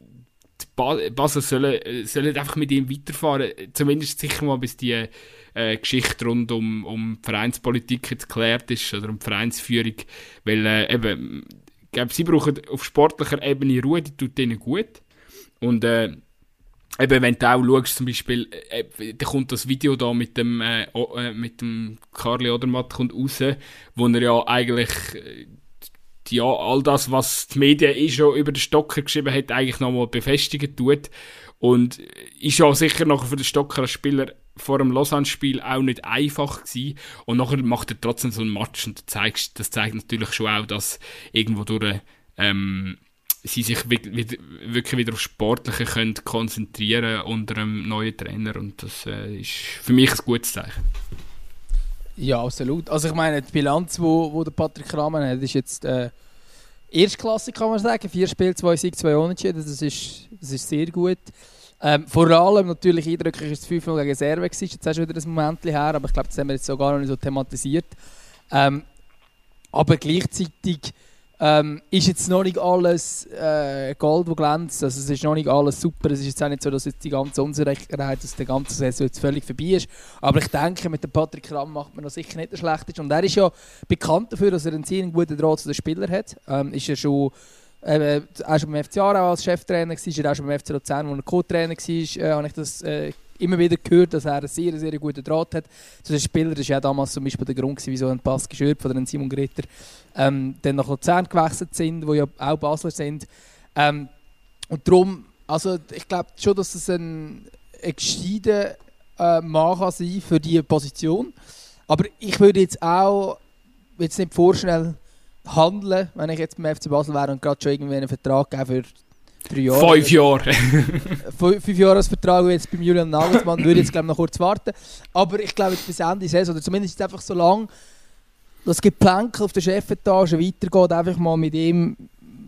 die Basel sollen, sollen einfach mit ihm weiterfahren, zumindest sicher mal bis die äh, Geschichte rund um, um die Vereinspolitik jetzt geklärt ist oder um die Vereinsführung, weil äh, eben, ich glaube, sie brauchen auf sportlicher Ebene Ruhe, die tut ihnen gut. Und äh, eben, wenn du auch schaust, zum Beispiel, äh, da kommt das Video da mit dem, äh, äh, mit dem Karli Odermatt kommt raus, wo er ja eigentlich, äh, ja, all das, was die Medien eh schon über den Stocker geschrieben hat, eigentlich nochmal befestigen tut. Und ist ja sicher noch für den Stocker als Spieler vor dem Lausanne-Spiel auch nicht einfach gewesen. Und nachher macht er trotzdem so einen Match und das zeigt, das zeigt natürlich schon auch, dass irgendwo durch, ähm, sie sich wirklich wieder auf Sportliche können konzentrieren unter einem neuen Trainer und das äh, ist für mich ein gutes Zeichen. Ja, absolut. Also ich meine, die Bilanz, wo, wo der Patrick Rahmen hat, ist jetzt äh, Erstklasse, kann man sagen. Vier Spiele, zwei Sieg, zwei Unentschieden, das ist, das ist sehr gut. Ähm, vor allem natürlich eindrücklich ist das 5 gegen gewesen. Jetzt hast du wieder ein Moment her, aber ich glaube, das haben wir jetzt so gar noch nicht so thematisiert. Ähm, aber gleichzeitig ähm, ist jetzt noch nicht alles äh, Gold, das glänzt. Also es ist noch nicht alles super. Es ist jetzt auch nicht so, dass jetzt die ganze Unsicherheit aus der ganzen Saison jetzt völlig vorbei ist. Aber ich denke, mit dem Patrick Ramm macht man noch sicher nicht der schlechteste. Und er ist ja bekannt dafür, dass er einen sehr guten Draht zu den Spielern hat. Ähm, ist er schon äh, auch schon beim FC Aarau als Cheftrainer war, er auch schon beim FC Luzern, wo er Co-Trainer war, äh, habe ich das äh, immer wieder gehört, dass er einen sehr, sehr guten Draht hat zu den Spielern. Das war ja damals zum Beispiel der Grund, wieso ein Pass geschürt von Simon Gritter ähm, dann nach Luzern gewechselt sind, wo ja auch Basler sind. Ähm, und darum, also ich glaube schon, dass es ein, ein gescheiter äh, Mann kann sein für diese Position. Aber ich würde jetzt auch jetzt nicht vorschnell handeln, wenn ich jetzt beim FC Basel wäre und gerade schon irgendwie einen Vertrag geben für drei Jahre. Fünf Jahre. fünf, Jahre als Vertrag jetzt beim Julian Nagelsmann, würde jetzt glaube noch kurz warten. Aber ich glaube bis Ende Saison, oder zumindest einfach so lange, das Geplänkel auf der Chefetage weitergeht, einfach mal mit ihm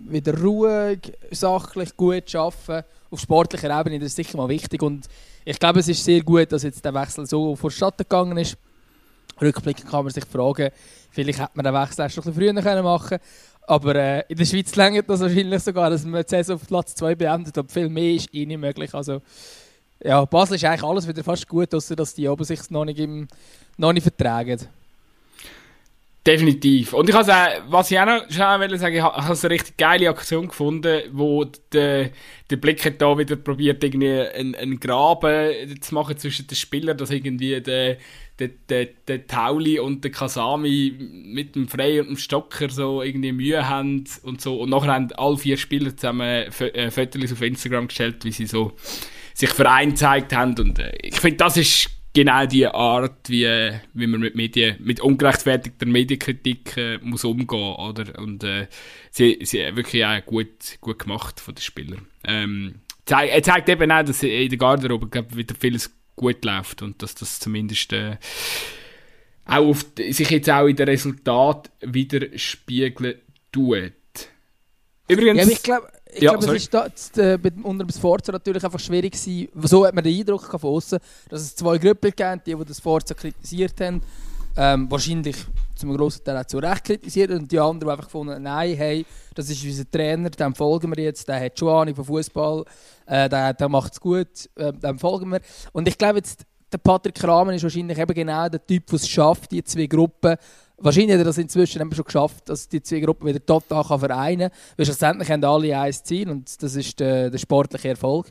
wieder ruhig, sachlich, gut arbeiten. Auf sportlicher Ebene, das ist sicher mal wichtig. Und ich glaube, es ist sehr gut, dass jetzt der Wechsel so vorstatten gegangen ist. Rückblickend kann man sich fragen, vielleicht hätte man den Wechsel erst ein bisschen früher machen können. Aber äh, in der Schweiz längert das wahrscheinlich sogar, dass man die auf Platz 2 beendet. Aber viel mehr ist eh nicht möglich. Also, ja, Basel ist eigentlich alles wieder fast gut, außer dass die oben noch nicht, im, noch nicht vertragen. Definitiv. Und ich habe was ich auch noch schnell sagen, ich habe eine richtig geile Aktion gefunden, wo der, der Blick hat da wieder probiert, irgendwie einen, einen Graben zu machen zwischen den Spielern, dass irgendwie der, der, der, der Tauli und der Kasami mit dem Frey und dem Stocker so irgendwie Mühe haben und so. Und nachher haben alle vier Spieler zusammen äh, Fotos auf Instagram gestellt, wie sie so sich vereinzeigt haben. Und äh, ich finde, das ist genau die Art, wie, wie man mit Medien, mit ungerechtfertigter Medienkritik äh, muss umgehen, oder? Und äh, sie, sie wirklich auch gut, gut gemacht von den Spielern. Ähm, er zeigt eben auch, dass in der Garderobe glaub, wieder vieles gut läuft und dass das zumindest äh, auch auf, sich jetzt auch in den Resultaten widerspiegeln tut. Übrigens, ja, ich glaube, ich ja, glaube, es war äh, unter dem Sforza natürlich einfach schwierig gewesen. So hat man den Eindruck von außen, dass es zwei Gruppen gibt, die, die das Sforza kritisiert haben. Ähm, wahrscheinlich zum grossen Teil auch zu Recht kritisiert und die anderen, die einfach gefunden nein, hey, das ist unser Trainer, dem folgen wir jetzt, der hat schon Ahnung von Fußball, äh, der, der macht es gut, äh, dem folgen wir. Und ich glaube jetzt, der Patrick Kramer ist wahrscheinlich eben genau der Typ, der es schafft, die zwei Gruppen Wahrscheinlich hat er das inzwischen schon geschafft, dass die zwei Gruppen wieder total vereinen kann. Weil schlussendlich haben alle ein Ziel und das ist der, der sportliche Erfolg.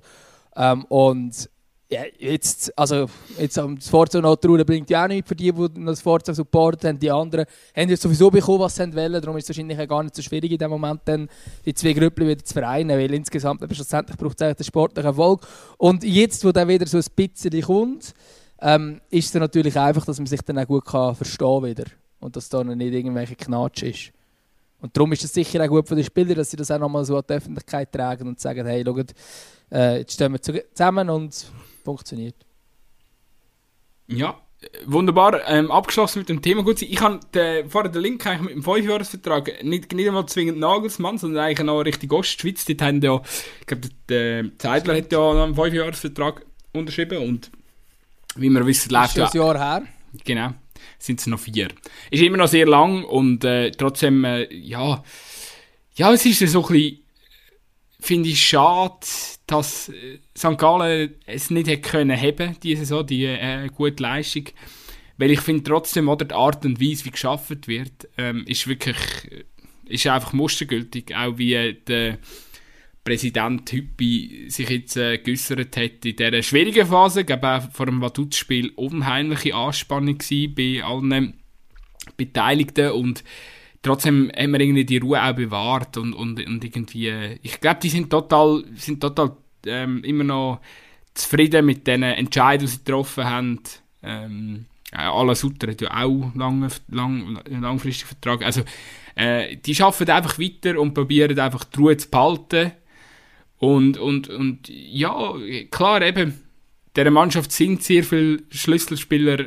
Ähm, und ja, jetzt, also, jetzt am Forza noch trauern bringt ja auch nichts für die, die das Forza supporten. Die anderen haben jetzt sowieso bekommen, was sie wollen. Darum ist es wahrscheinlich gar nicht so schwierig in dem Moment, dann die zwei Gruppen wieder zu vereinen. Weil insgesamt, aber schlussendlich braucht es eigentlich den sportlichen Erfolg. Und jetzt, wo dann wieder so ein bisschen kommt, ähm, ist es natürlich einfach, dass man sich dann auch gut kann verstehen kann und dass da noch nicht irgendwelche Knatsch ist. Und darum ist es sicher auch gut für die Spieler, dass sie das auch nochmal so an die Öffentlichkeit tragen und sagen, hey, schaut, äh, jetzt stehen wir zusammen und funktioniert. Ja, wunderbar ähm, abgeschlossen mit dem Thema. Gut, ich habe vorher den Link eigentlich mit dem 5-Jahres-Vertrag nicht, nicht einmal zwingend Nagelsmann, sondern eigentlich noch Richtung Ostschweiz. Dort haben ja, ich glaube, der Zeidler hat ja einen 5-Jahres-Vertrag unterschrieben und wie wir wissen, läuft ja... ein Jahr her. Genau, sind es noch vier. Ist immer noch sehr lang und äh, trotzdem, äh, ja... Ja, es ist so ein bisschen finde ich schade, dass äh, St. Gallen es nicht hätte können haben, diese Saison, die äh, gute Leistung. Weil ich finde trotzdem, oder, die Art und Weise, wie geschafft wird, ähm, ist wirklich äh, ist einfach mustergültig. Auch wie äh, der Präsident Hüppi sich jetzt äh, geäußert hat in dieser schwierigen Phase. Ich auch vor dem Vaduz-Spiel unheimliche Anspannung bei allen Beteiligten und trotzdem haben wir irgendwie die Ruhe auch bewahrt und, und, und irgendwie, ich glaube, die sind total, sind total ähm, immer noch zufrieden mit den Entscheidungen, die sie getroffen haben. Ähm, äh, Alan Sutter hat ja auch lange, lang, langfristig Vertrag. Also, äh, die arbeiten einfach weiter und probieren einfach die Ruhe zu behalten. Und, und, und ja, klar, eben, dieser Mannschaft sind sehr viele Schlüsselspieler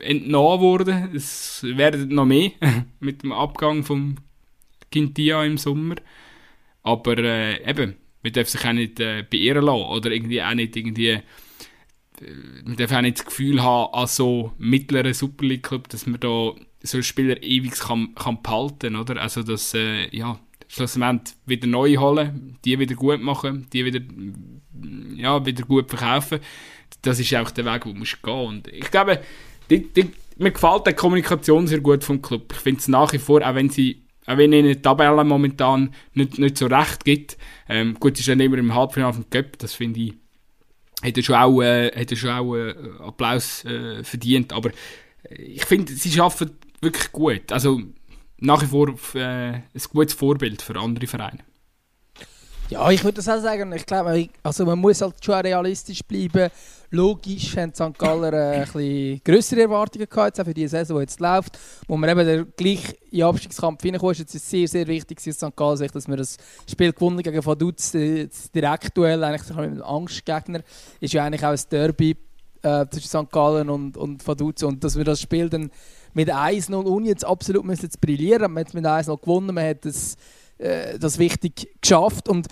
entnommen worden. Es werden noch mehr mit dem Abgang von Quintia im Sommer. Aber äh, eben, man darf sich auch nicht äh, beirren lassen oder irgendwie auch nicht irgendwie äh, man darf auch nicht das Gefühl haben, als so mittleren Super League Club, dass man da so Spieler ewig kann, kann behalten, oder? Also, dass, äh, ja, schlussendlich wieder neu holen, die wieder gut machen, die wieder, ja, wieder gut verkaufen. Das ist auch der Weg, wo man gehen Und ich glaube, die, die, mir gefällt die Kommunikation sehr gut vom Club. Ich finde es nach wie vor, auch wenn sie auch wenn ihnen die Tabelle momentan nicht, nicht so recht gibt. Ähm, gut, ist ja immer im Halbfinale vom Cup, das finde ich, hätte schon auch, äh, hätte schon auch äh, Applaus äh, verdient, aber ich finde, sie arbeiten wirklich gut. Also nach wie vor äh, ein gutes Vorbild für andere Vereine. Ja, ich würde das auch sagen. Ich glaube, also man muss halt schon realistisch bleiben. Logisch haben St. Galler äh, ein größere Erwartungen gehabt, für die Saison, die jetzt läuft, wo man eben gleich in den Abstiegskampf hineinkommt. Es ist sehr, sehr wichtig für St. Gallen, dass wir das Spiel gewonnen gegen Vaduz, das Direktduell, eigentlich mit einem Angstgegner, ist ja eigentlich auch ein Derby äh, zwischen St. Gallen und, und Vaduz. Und dass wir das Spiel dann mit 1-0 und jetzt absolut müssen jetzt brillieren. Man hat mit 1-0 gewonnen, man hat das äh, das wichtig geschafft. Und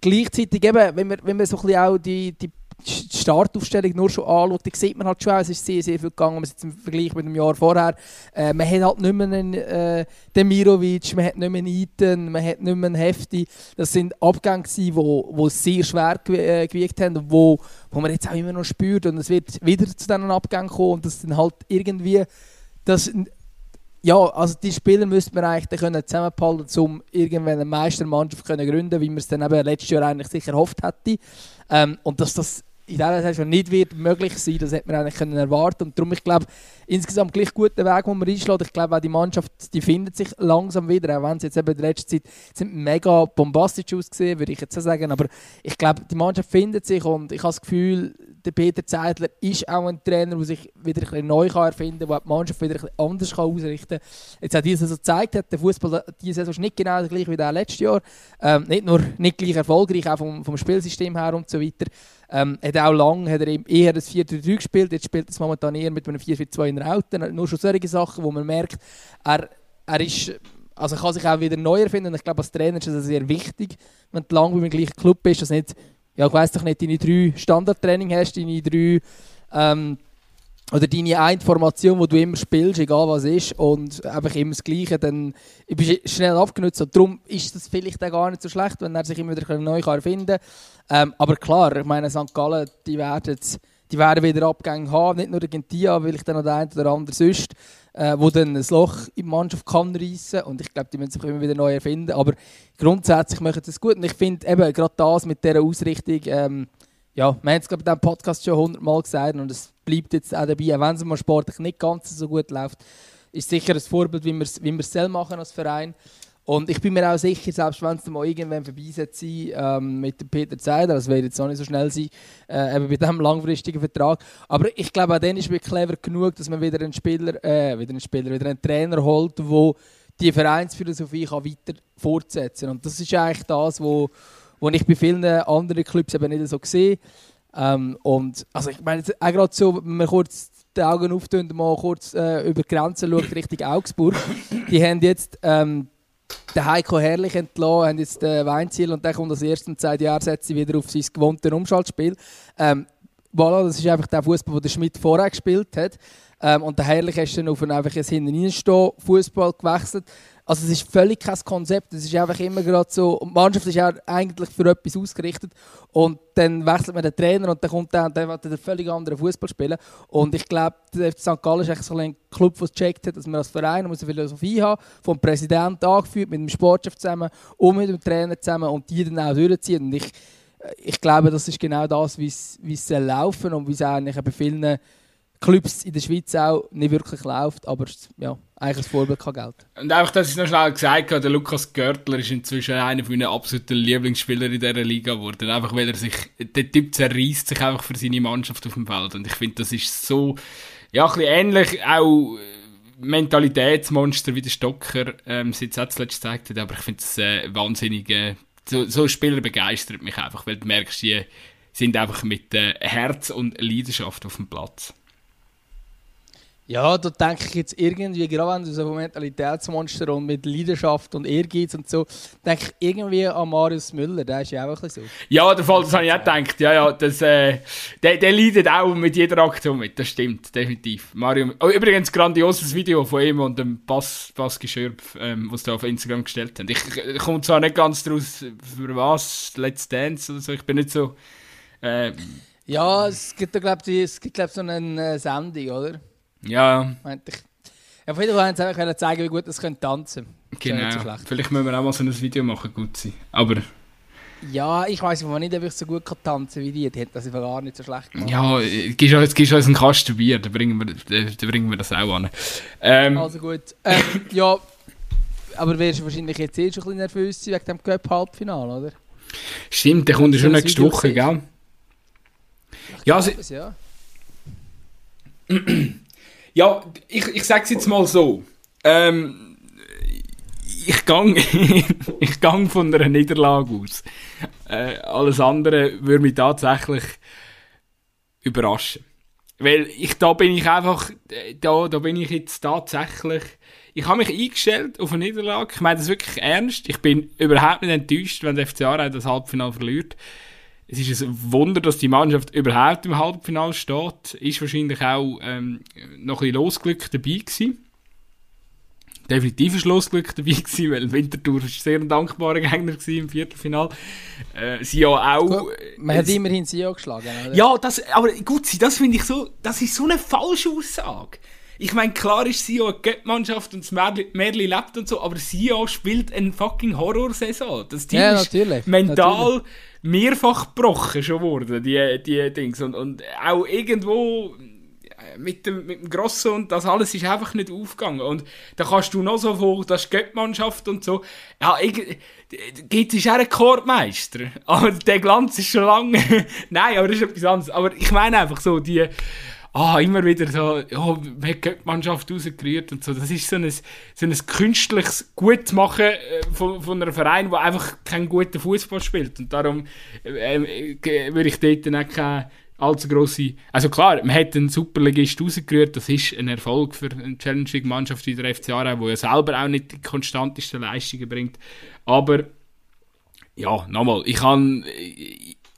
gleichzeitig eben, wenn man, wenn man so ein bisschen auch die, die Startaufstellung nur schon anschaut, dann sieht man halt schon, es ist sehr, sehr viel gegangen, jetzt im Vergleich mit dem Jahr vorher. Äh, man hat halt nicht mehr einen äh, Demirovic, man hat nicht mehr einen Eiten, man hat nicht mehr einen Hefti. Das sind Abgänge die wo, wo sehr schwer äh, gewiegt haben wo, wo man jetzt auch immer noch spürt und es wird wieder zu diesen Abgängen kommen und das dann halt irgendwie das ja, also die Spieler müsste man eigentlich können zusammenhalten, um irgendwann eine Meistermannschaft zu gründen, wie man es dann eben letztes Jahr eigentlich sicher erhofft hätte. Ähm, und dass das in dieser Saison nicht wird möglich sein, das hätte man eigentlich können erwarten Und darum, ich glaube, insgesamt gleich guter Weg, den man einschlägt. Ich glaube auch die Mannschaft, die findet sich langsam wieder, auch wenn sie jetzt eben in der letzten Zeit sind mega bombastisch ausgesehen, würde ich jetzt sagen. Aber ich glaube, die Mannschaft findet sich und ich habe das Gefühl, der Peter Zeidler ist auch ein Trainer, der sich wieder ein bisschen neu kann erfinden kann, der die Mannschaft wieder ein bisschen anders kann ausrichten kann. Jetzt hat diese Saison gezeigt, hat der Fußball diese Saison ist nicht genau gleich wie der letztes Jahr. Ähm, nicht nur nicht gleich erfolgreich, auch vom, vom Spielsystem her und so weiter. Ähm, hat auch lange hat er eher das 4-3 gespielt, jetzt spielt er momentan eher mit einem 4-4-2 in der Auto. Nur schon solche Sachen, wo man merkt, er, er ist also kann sich auch wieder neu erfinden. Und ich glaube, als Trainer ist es sehr wichtig, wenn du lange beim gleichen Club bist, dass nicht, ja, ich weiß doch nicht, deine drei Standardtraining hast, deine drei ähm, oder deine eine Formation, die du immer spielst, egal was ist, und einfach immer das Gleiche, dann bist du schnell abgenutzt. Und darum ist das vielleicht auch gar nicht so schlecht, wenn er sich immer wieder neu erfinden kann. Ähm, aber klar, ich meine, St. Gallen, die werden, die werden wieder Abgänge haben, nicht nur der Gentia, weil ich dann noch der eine oder andere sonst, äh, wo dann ein Loch in die Mannschaft kann reissen und ich glaube, die müssen sich immer wieder neu erfinden, aber grundsätzlich machen sie es gut und ich finde eben gerade das mit dieser Ausrichtung, ähm, ja, wir haben es glaube in diesem Podcast schon hundertmal gesagt und es bleibt jetzt auch dabei, auch wenn es mal sportlich nicht ganz so gut läuft, ist sicher ein Vorbild, wie wir es wie selber machen als Verein. Und ich bin mir auch sicher, selbst wenn es mal irgendwann vorbei sein ähm, mit Peter Zeider, das wird jetzt auch nicht so schnell sein, äh, eben bei diesem langfristigen Vertrag. Aber ich glaube, auch dann ist es clever genug, dass man wieder einen Spieler, äh, wieder einen Spieler, wieder einen Trainer holt, der die Vereinsphilosophie kann weiter fortsetzen kann. Und das ist eigentlich das, wo, wo ich bei vielen anderen Clubs eben nicht so sehe. Ähm, und also ich meine, auch gerade so, wenn man kurz die Augen auftun und mal kurz äh, über die Grenzen schaut, Richtung Augsburg, die haben jetzt ähm, den Heiko Herrlich entlassen, haben jetzt den Weinziel und der kommt als ersten seit Jahren setzt wieder auf sein gewohntes Umschaltspiel. Ähm, voilà, das ist einfach der Fußball, den der Schmidt vorher gespielt hat. Ähm, und der Herrlich ist dann auf ein, einfach ein hinten Fußball gewechselt. Also es ist völlig kein Konzept. Es ist einfach immer gerade so. die Mannschaft ist ja eigentlich für etwas ausgerichtet. Und dann wechselt man den Trainer und dann kommt der und der will einen völlig anderen Fußball spielen. Und ich glaube, der St. Gallen ist so ein Club, der gecheckt hat, dass man als Verein eine Philosophie haben, vom Präsidenten angeführt, mit dem Sportchef zusammen und mit dem Trainer zusammen und die dann auch durchziehen. Und ich, ich glaube, das ist genau das, wie es laufen und wie es eigentlich bei vielen Clubs in der Schweiz auch nicht wirklich läuft, aber ja, eigentlich ein Vorbild kann gelten. Und einfach, dass ich noch schnell gesagt der Lukas Görtler ist inzwischen einer meiner absoluten Lieblingsspieler in dieser Liga geworden. Einfach weil er sich, der Typ zerreißt sich einfach für seine Mannschaft auf dem Feld. Und ich finde, das ist so, ja, ein bisschen ähnlich auch Mentalitätsmonster wie der Stocker ähm, seit zuletzt gezeigt hat. Aber ich finde es äh, wahnsinnig, so, so Spieler begeistert mich einfach, weil du merkst, die sind einfach mit äh, Herz und Leidenschaft auf dem Platz. Ja, da denke ich jetzt irgendwie, gerade wenn du so ein Mentalitätsmonster und mit Leidenschaft und Ehrgeiz und so, denke ich irgendwie an Marius Müller, der ist ja auch ein bisschen so. Ja, der Fall, das habe ich auch gedacht. Ja, ja, das, äh, der, der leidet auch mit jeder Aktion mit, das stimmt, definitiv. Mario, oh, übrigens, grandioses Video von ihm und dem Bass, Bass Geschirp, ähm, was da auf Instagram gestellt haben. Ich, ich komme zwar nicht ganz draus, für was, Let's Dance oder so, ich bin nicht so... Äh, ja, es gibt da, glaube ich, glaub, so eine äh, Sendung, oder? Ja. Meinte ich. Auf jeden Fall haben sie einfach zeigen, wie gut das können tanzen Genau. So Vielleicht müssen wir auch mal so ein Video machen, gut sein. Aber... Ja, ich weiß nicht, ob ich so gut kann tanzen wie die. Die hätten das einfach gar nicht so schlecht gemacht. Ja, jetzt gibst du uns einen Kasten Bier, dann bringen wir, dann bringen wir das auch an. Ähm, also gut. Ähm, ja, aber wärst du wahrscheinlich jetzt eh schon ein bisschen nervös wegen dem Cup-Halbfinale, oder? Stimmt, der kommt ja schon nächste Woche, gell? Ja, also, ja. Ja, ich, ich sage es jetzt mal so. Ähm, ich gang, ich gang von einer Niederlage aus. Äh, alles andere würde mich tatsächlich überraschen. Weil ich, da bin ich einfach, da, da bin ich jetzt tatsächlich, ich habe mich eingestellt auf eine Niederlage. Ich meine das wirklich ernst. Ich bin überhaupt nicht enttäuscht, wenn der FCA das Halbfinale verliert es ist ein Wunder, dass die Mannschaft überhaupt im Halbfinale steht. Ist wahrscheinlich auch ähm, noch ein bisschen Losglück dabei gewesen. Definitiv ein Losglück dabei gewesen, weil Winterthur war sehr ein dankbarer Gegner im Viertelfinale. Äh, sie ja auch... Man hat immerhin sie auch geschlagen, oder? Ja, das, aber gut, das finde ich so... Das ist so eine falsche Aussage. Ich meine, klar ist Sio eine Göttmannschaft und das Merli lebt und so, aber Sio spielt eine fucking Horrorsaison. Das Team ja, ist mental natürlich. mehrfach gebrochen schon worden, die, die Dings. Und, und auch irgendwo mit dem, mit dem Grossen und das alles ist einfach nicht aufgegangen. Und da kannst du noch so vor, das ist Göttmannschaft und so. Ja, gibt es auch Rekordmeister. Aber der Glanz ist schon lange. Nein, aber das ist etwas anderes. Aber ich meine einfach so, die ah, immer wieder so, ja, man hat die Mannschaft rausgerührt und so. Das ist so ein, so ein künstliches Gutmachen äh, von, von einem Verein, der einfach keinen guten Fußball spielt. Und darum äh, äh, würde ich dort dann auch keine allzu grosse. Also klar, man hat einen Superligist rausgerührt, das ist ein Erfolg für eine Challenging-Mannschaft wie der FC Aarau, die ja selber auch nicht die konstantesten Leistungen bringt. Aber ja, nochmal, ich kann.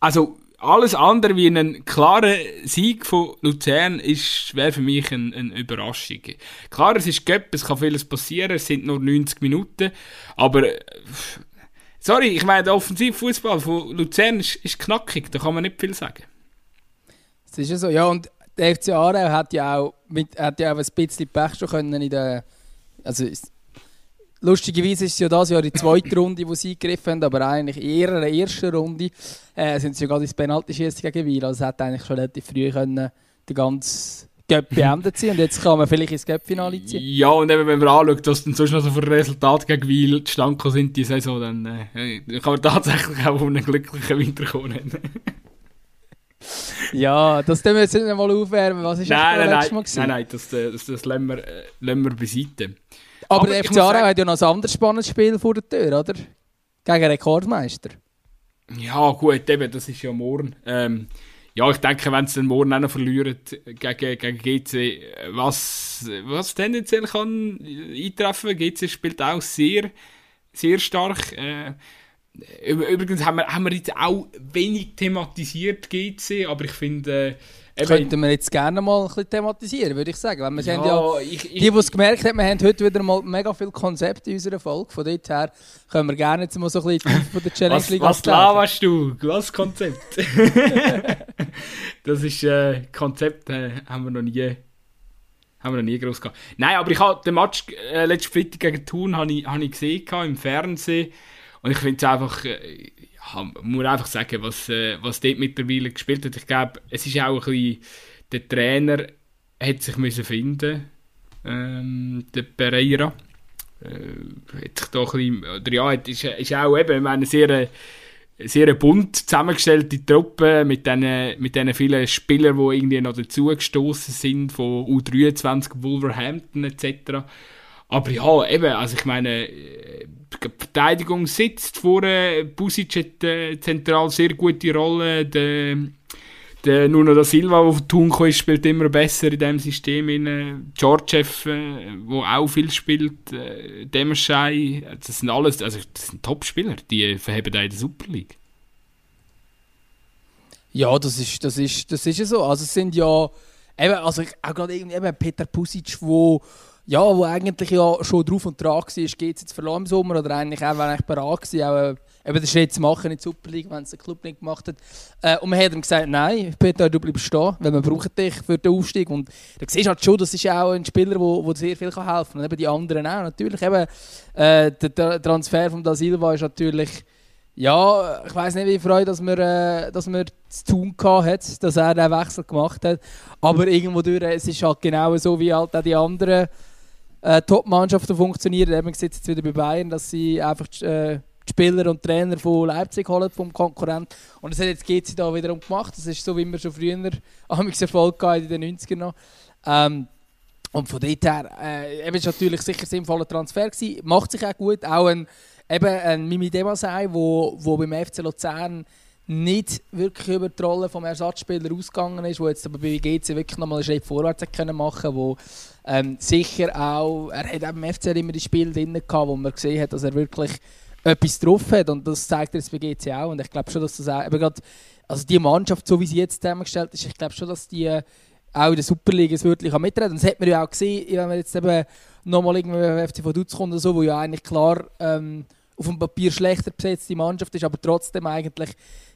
Also alles andere wie ein klarer Sieg von Luzern wäre für mich eine, eine Überraschung. Klar, es ist Göpp, es kann vieles passieren, es sind nur 90 Minuten, aber sorry, ich meine, der Offensivfußball von Luzern ist, ist, knackig, da kann man nicht viel sagen. Das ist ja so, ja, und der FC Aarau hat ja auch, mit, hat ja auch ein bisschen Pech schon können in der, also Lustigerweise ist es ja das Jahr die zweite Runde, die sie gegriffen haben, aber eigentlich in der ersten Runde äh, sind sie ja gerade ins Penaltyschießen gegen Weil. Also es hätte eigentlich schon relativ früh können, die ganze Göpp beendet sein und jetzt kann man vielleicht ins Göpp-Finale ziehen. Ja, und eben, wenn man anschaut, dass dann sonst noch so viele Resultate gegen Weil zustande sind die Saison, dann äh, kann man tatsächlich auch um einen glücklichen Winter kommen. ja, das müssen wir jetzt nicht mal aufwärmen. Was ist nein, das nein, letztes Mal gewesen? Nein, nein, das, äh, das, das lassen, wir, äh, lassen wir beiseite. Aber, aber der FC Aarau hat ja noch ein anderes spannendes Spiel vor der Tür, oder? Gegen Rekordmeister. Ja, gut, eben, das ist ja morgen. Ähm, ja, ich denke, wenn sie den morgen auch noch verlieren gegen, gegen GC, was, was tendenziell kann eintreffen, GC spielt auch sehr, sehr stark. Äh, übrigens haben wir, haben wir jetzt auch wenig thematisiert, GC, aber ich finde, äh, Könnten wir jetzt gerne mal ein bisschen thematisieren, würde ich sagen. Wenn wir ja, ja, ich, ich, die, die es gemerkt haben, wir haben heute wieder mal mega viele Konzepte in unserer Folge. Von dort her können wir gerne jetzt mal so ein bisschen von der Challenge League Was, was laberst du? Was Konzept? das ist äh, Konzept, äh, haben wir noch nie haben wir noch nie groß gehabt. Nein, aber ich habe den Match äh, letzten Freitag gegen Thun habe ich, hab ich gesehen im Fernsehen und ich finde es einfach äh, ja, muss einfach sagen, was, äh, was dort mittlerweile gespielt hat. Ich glaube, es ist auch ein bisschen, der Trainer hat sich müssen finden, ähm, der Pereira. Äh, hat sich da ein bisschen, oder ja, ist, ist auch eben, eine sehr, sehr bunt zusammengestellte Truppe mit diesen mit den vielen Spielern, die irgendwie noch dazugestoßen sind, von U23, Wolverhampton etc. Aber ja, eben, also ich meine, äh, die Verteidigung sitzt vorne, Busic hat äh, zentral sehr gute Rolle, der, der Nuno da Silva, der von Thun ist, spielt immer besser in diesem System. In, Georgiev, äh, auch viel spielt, äh, Demerschei, das sind alles, also das sind Top-Spieler, die verheben da in der Super League. Ja, das ist, das ist, das ist ja so. Also es sind ja, eben, also auch gerade eben Peter Pusic, der ja, wo eigentlich ja schon drauf und dran war, geht es jetzt verloren im Sommer oder eigentlich auch, wenn ich bereit war, auch, eben den Schritt zu machen in die Super League, wenn es der Club nicht gemacht hat. Äh, und man hat ihm gesagt, nein, Peter, du bleibst stehen, weil wir brauchen dich für den Aufstieg. Und da siehst du halt schon, das ist auch ein Spieler, der sehr viel helfen kann. Und eben die anderen auch. Natürlich eben, äh, der Transfer von Da Silva ist natürlich ja, ich weiß nicht, wie freut, dass wir, äh, dass wir zu tun hat, dass er den Wechsel gemacht hat. Aber irgendwo durch, es ist halt genau so wie halt auch die anderen äh, Top-Mannschaften funktionieren. Eben sieht jetzt wieder bei Bayern, dass sie einfach äh, die Spieler und Trainer von Leipzig holen, vom Konkurrent. Und das hat jetzt GC da wiederum gemacht. Das ist so, wie wir schon früher Erfolg hatten in den 90ern noch. Ähm, und von dort her, äh, eben ist natürlich sicher sinnvoller Transfer gewesen. Macht sich auch gut. Auch ein, eben ein Mimi Demasai, wo, wo beim FC Luzern nicht wirklich über die Rolle des Ersatzspielers ausgegangen ist, wo jetzt aber bei GC wirklich nochmal einen Schritt vorwärts können machen wo ähm, sicher auch, er hat eben im FCR immer die Spiele drin gehabt, wo man gesehen hat, dass er wirklich etwas drauf hat und das zeigt er jetzt bei GC auch und ich glaube schon, dass das auch, eben grad, also die Mannschaft, so wie sie jetzt zusammengestellt ist, ich glaube schon, dass die auch in der Superliga es wirklich mitreden kann. Das hat man ja auch gesehen, wenn man jetzt eben nochmal irgendwie beim FC von Dutz kommt oder so, wo ja eigentlich klar ähm, auf dem Papier schlechter besetzte Mannschaft ist, aber trotzdem eigentlich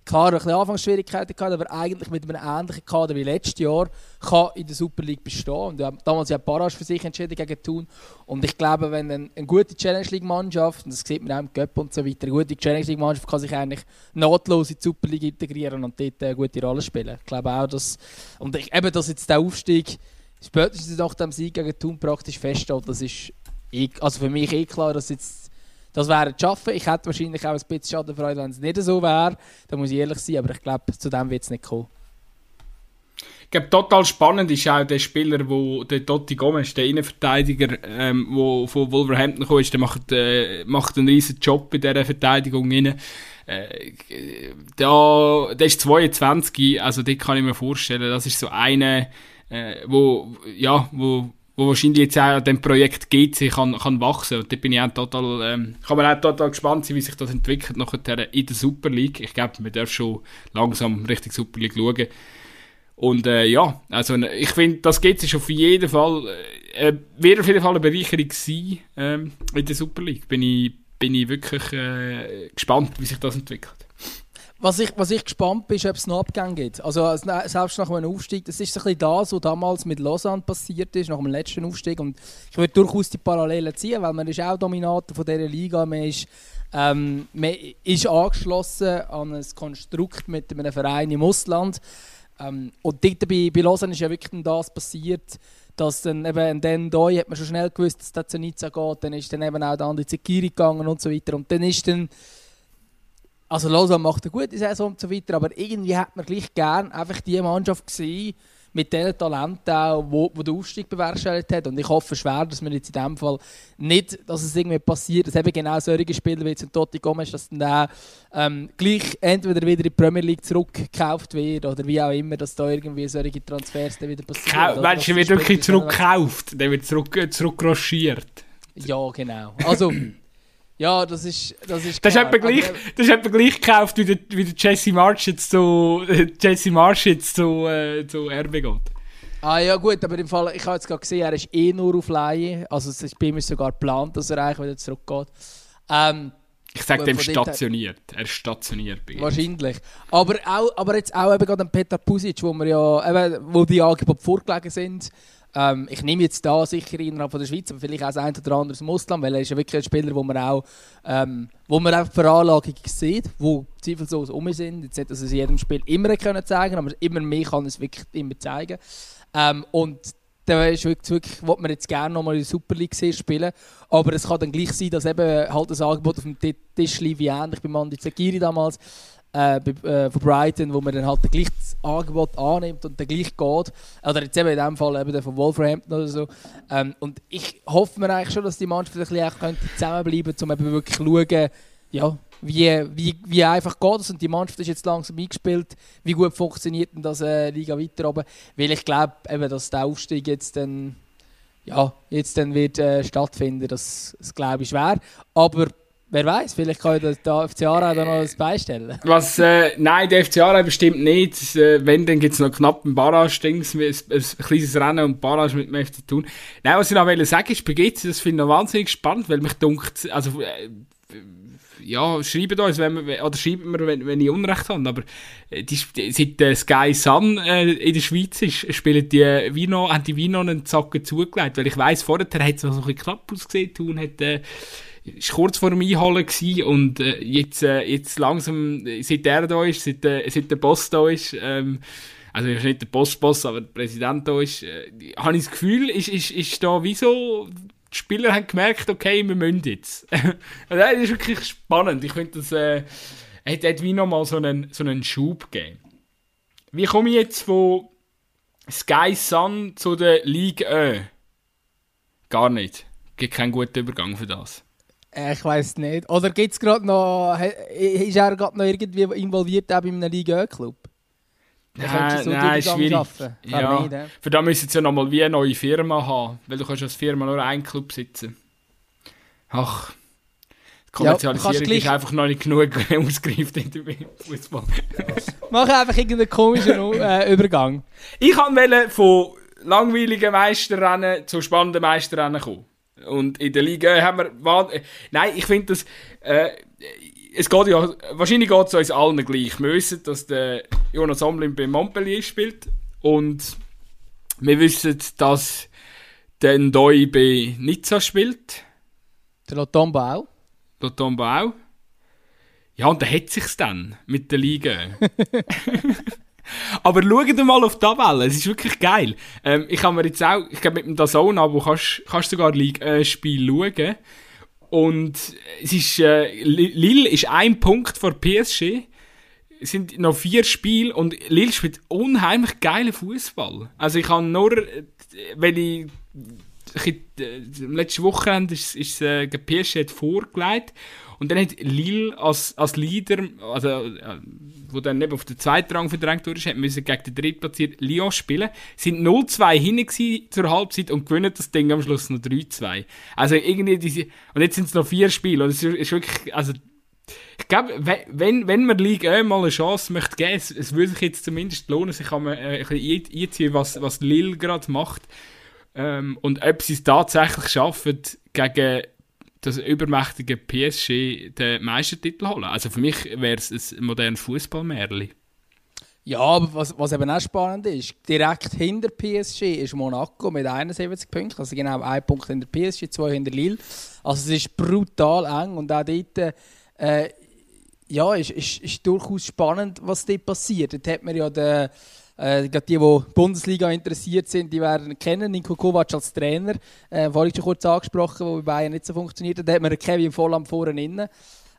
klar ein bisschen Anfangsschwierigkeiten gehabt, aber eigentlich mit einem ähnlichen Kader wie letztes Jahr kann in der Super League bestehen. Und damals ja Barrage für sich entschieden gegen Thun. Und ich glaube, wenn eine, eine gute Challenge League Mannschaft, und das sieht man auch im Cup und so weiter, eine gute Challenge League Mannschaft kann sich eigentlich nahtlos in die Super League integrieren und dort eine gute Rolle spielen. Ich glaube auch, dass und ich, eben, dass jetzt der Aufstieg spätestens nach dem Sieg gegen Thun praktisch feststeht, das ist eh, also für mich eh klar, dass jetzt das wäre zu schaffen. Ich hätte wahrscheinlich auch ein bisschen Schadenfreude, wenn es nicht so wäre. Da muss ich ehrlich sein, aber ich glaube, zu dem wird es nicht kommen. Ich glaube, total spannend ist auch der Spieler, wo der Totti Gomes, der Innenverteidiger, ähm, wo von Wolverhampton gekommen der macht, äh, macht einen riesen Job in dieser Verteidigung rein. Äh, der, der ist 22, also den kann ich mir vorstellen, das ist so eine, äh, wo, ja, wo wo wahrscheinlich jetzt auch an dem Projekt GC kann, kann wachsen. Und da bin ich auch total, ähm, kann man auch total gespannt sein, wie sich das entwickelt nachher in der Super League. Ich glaube, man darf schon langsam Richtung Super League schauen. Und äh, ja, also ich finde, das GC ist auf jeden Fall, äh, wird auf jeden Fall eine Bereicherung sein ähm, in der Super League. Bin ich, bin ich wirklich äh, gespannt, wie sich das entwickelt. Was ich, was ich gespannt bin, ist, ob es noch Abgänge gibt. Also selbst nach einem Aufstieg, das ist ein bisschen das, was damals mit Lausanne passiert ist, nach dem letzten Aufstieg. Und ich würde durchaus die Parallelen ziehen, weil man ist auch Dominator von dieser Liga. Man ist, ähm, man ist angeschlossen an ein Konstrukt mit einem Verein im Ausland. Ähm, und dort bei, bei Lausanne ist ja wirklich das passiert, dass dann eben dann da hat man schon schnell gewusst, dass das zu Nizza geht. Dann ist dann eben auch der andere Zekiri gegangen und so weiter. Und dann ist dann also Lausanne macht eine gute Saison und so weiter, aber irgendwie hat man gleich gern einfach die Mannschaft gesehen, mit diesen Talenten auch, wo, wo der Aufstieg bewerkstelligt hat. Und ich hoffe schwer, dass man jetzt in dem Fall nicht, dass es irgendwie passiert, dass eben genau solche Spieler wie jetzt ein Totti Gomes, dass dann ähm, gleich entweder wieder in die Premier League zurückgekauft wird oder wie auch immer, dass da irgendwie solche Transfers dann wieder passieren. Wenn du, wird wirklich zurückgekauft, dann wird zurück, zurückroschiert. Ja, genau. Also... Ja, das ist. Das ist, das ist, etwa, gleich, das ist etwa gleich gekauft, wie der, wie der Jesse Marsh jetzt zu, Jesse Marsh jetzt zu, äh, zu RB geht. Ah ja gut, aber im Fall, ich habe jetzt gerade gesehen, er ist eh nur auf Laie. Also es ist bei ihm sogar geplant, dass er eigentlich wieder zurückgeht. Ähm, ich sage dem stationiert. Er ist stationiert bei Wahrscheinlich. Aber, auch, aber jetzt auch eben gerade Peter Pusic, wo, wir ja, eben, wo die Angebote vorgelegen sind. Ähm, ich nehme jetzt da sicher innerhalb von der Schweiz, aber vielleicht auch das ein oder andere aus dem weil er ist ja wirklich ein Spieler, wo man auch, ähm, wo man auch Veranlagung sieht, wo zweifellos um sind. Jetzt nicht, dass es in jedem Spiel immer können zeigen aber immer mehr kann es wirklich immer zeigen. Ähm, und da ist wirklich, wirklich man jetzt gerne nochmal in der Super League sehen, spielen. Aber es kann dann gleich sein, dass eben halt das Angebot auf dem Tisch liegt, wie ähnlich bei Mandi Zakiri damals, äh, äh, von Brighton, wo man dann halt gleich das Angebot annimmt und dann gleich geht. Oder jetzt eben in dem Fall eben von Wolverhampton oder so. Ähm, und ich hoffe mir eigentlich schon, dass die Mannschaft ein bisschen zusammenbleiben könnte, um eben wirklich zu schauen, ja, wie, wie, wie einfach geht es. Und die Mannschaft ist jetzt langsam eingespielt. Wie gut funktioniert denn das äh, Liga weiter oben? Weil ich glaube, dass der Aufstieg jetzt dann ja, jetzt dann wird äh, stattfinden, das, das glaube ich schwer. Aber Wer weiß, vielleicht kann der, der FC Aarau da noch etwas beistellen. Was, äh, nein, der FC bestimmt nicht. Äh, wenn, dann gibt es noch knapp einen Barrage-Dings, ein, ein, kleines Rennen und Barrage mit dem FC tun. Nein, was ich noch wollte sagen ist, bei GC, das finde ich noch wahnsinnig spannend, weil mich dunkt, also, äh, ja, schreibt uns, wenn wir, oder schreibt mir, wenn, wenn ich Unrecht habe, aber äh, die, seit äh, Sky Sun äh, in der Schweiz ist, spielen die Vino, haben die Vino einen Zacken zugelegt, weil ich weiss, vorher hat es noch so ein bisschen knapp ausgesehen, tun hat, äh, ist kurz vor dem Einholen gewesen und äh, jetzt, äh, jetzt langsam, seit er da ist, seit, äh, seit der Boss da ist, ähm, also nicht der Boss-Boss, aber der Präsident da ist, äh, habe ich das Gefühl, ist, ist, ist da wie so, die Spieler haben gemerkt, okay, wir müssen jetzt. das ist wirklich spannend. Ich finde, das äh, hat, hat wie nochmal so einen, so einen Schub gegeben. Wie komme ich jetzt von Sky Sun zu der Ligue Ö? Gar nicht. Gibt keinen guten Übergang für das. Äh, ich weiß nicht. Oder gibt es gerade noch. Ist er gerade noch irgendwie involviert auch bei einem Liga-Club? Nein, so nein, schwierig. Ja. Nicht, ja. Für da müssen sie ja nochmal wie eine neue Firma haben, weil du kannst als Firma nur einen Club sitzen. Ach, die Kommerzialisierung ja, ist einfach noch nicht genug ausgereift in Fußball. Mach einfach irgendeinen komischen äh, Übergang. Ich wollte von langweiligen Meisterrennen zu spannenden Meisterrennen kommen. Und in der Liga haben wir. Nein, ich finde das. Äh, es geht ja. Wahrscheinlich geht es uns allen gleich. Wir wissen, dass der Jonas Omlin bei Montpellier spielt. Und wir wissen, dass der Ndoi bei Nizza spielt. Der Lotombo auch. Lotombo auch. Ja, und da hat sich's dann mit der Liga. Aber schaut mal auf die Tabelle, es ist wirklich geil. Ähm, ich habe mir jetzt auch, ich glaube mit dem Dazone Abo kannst, kannst sogar Liga-Spiel äh, schauen. Und es ist, äh, Lille ist ein Punkt vor PSG. Es sind noch vier Spiele und Lille spielt unheimlich geilen Fußball. Also ich kann nur, äh, wenn ich, ich äh, letzte Wochenende ist, ist äh, PSG vorgelegt und dann hat Lille als, als Leader, also, äh, wo dann eben auf den zweiten Rang verdrängt wurde, hat müssen gegen den drittplatzierten Lyon spielen. Sind 0-2 hinten zur Halbzeit und gewinnen das Ding am Schluss noch 3-2. Also irgendwie diese, und jetzt sind es noch vier Spiele. Und es ist, ist wirklich, also, ich glaube, wenn, wenn man Liga äh, mal eine Chance möchte geben, es, es würde sich jetzt zumindest lohnen, sich kann äh, ein einziehen, was, was Lille gerade macht. Ähm, und ob sie es tatsächlich schaffen, gegen das übermächtige PSG den Meistertitel holen. Also für mich wäre es ein modernes Fußballmärli. Ja, aber was, was eben auch spannend ist, direkt hinter PSG ist Monaco mit 71 Punkten, also genau ein Punkt hinter PSG, zwei hinter Lille. Also es ist brutal eng und auch dort äh, ja, ist, ist, ist durchaus spannend, was dort passiert. Dort hat man ja den äh, die, die Bundesliga interessiert sind, die werden kennen. Nico Kovac als Trainer, äh, vorhin schon kurz angesprochen, wo bei Bayern nicht so funktioniert hat. Da hat man Kevin Volland vorne innen.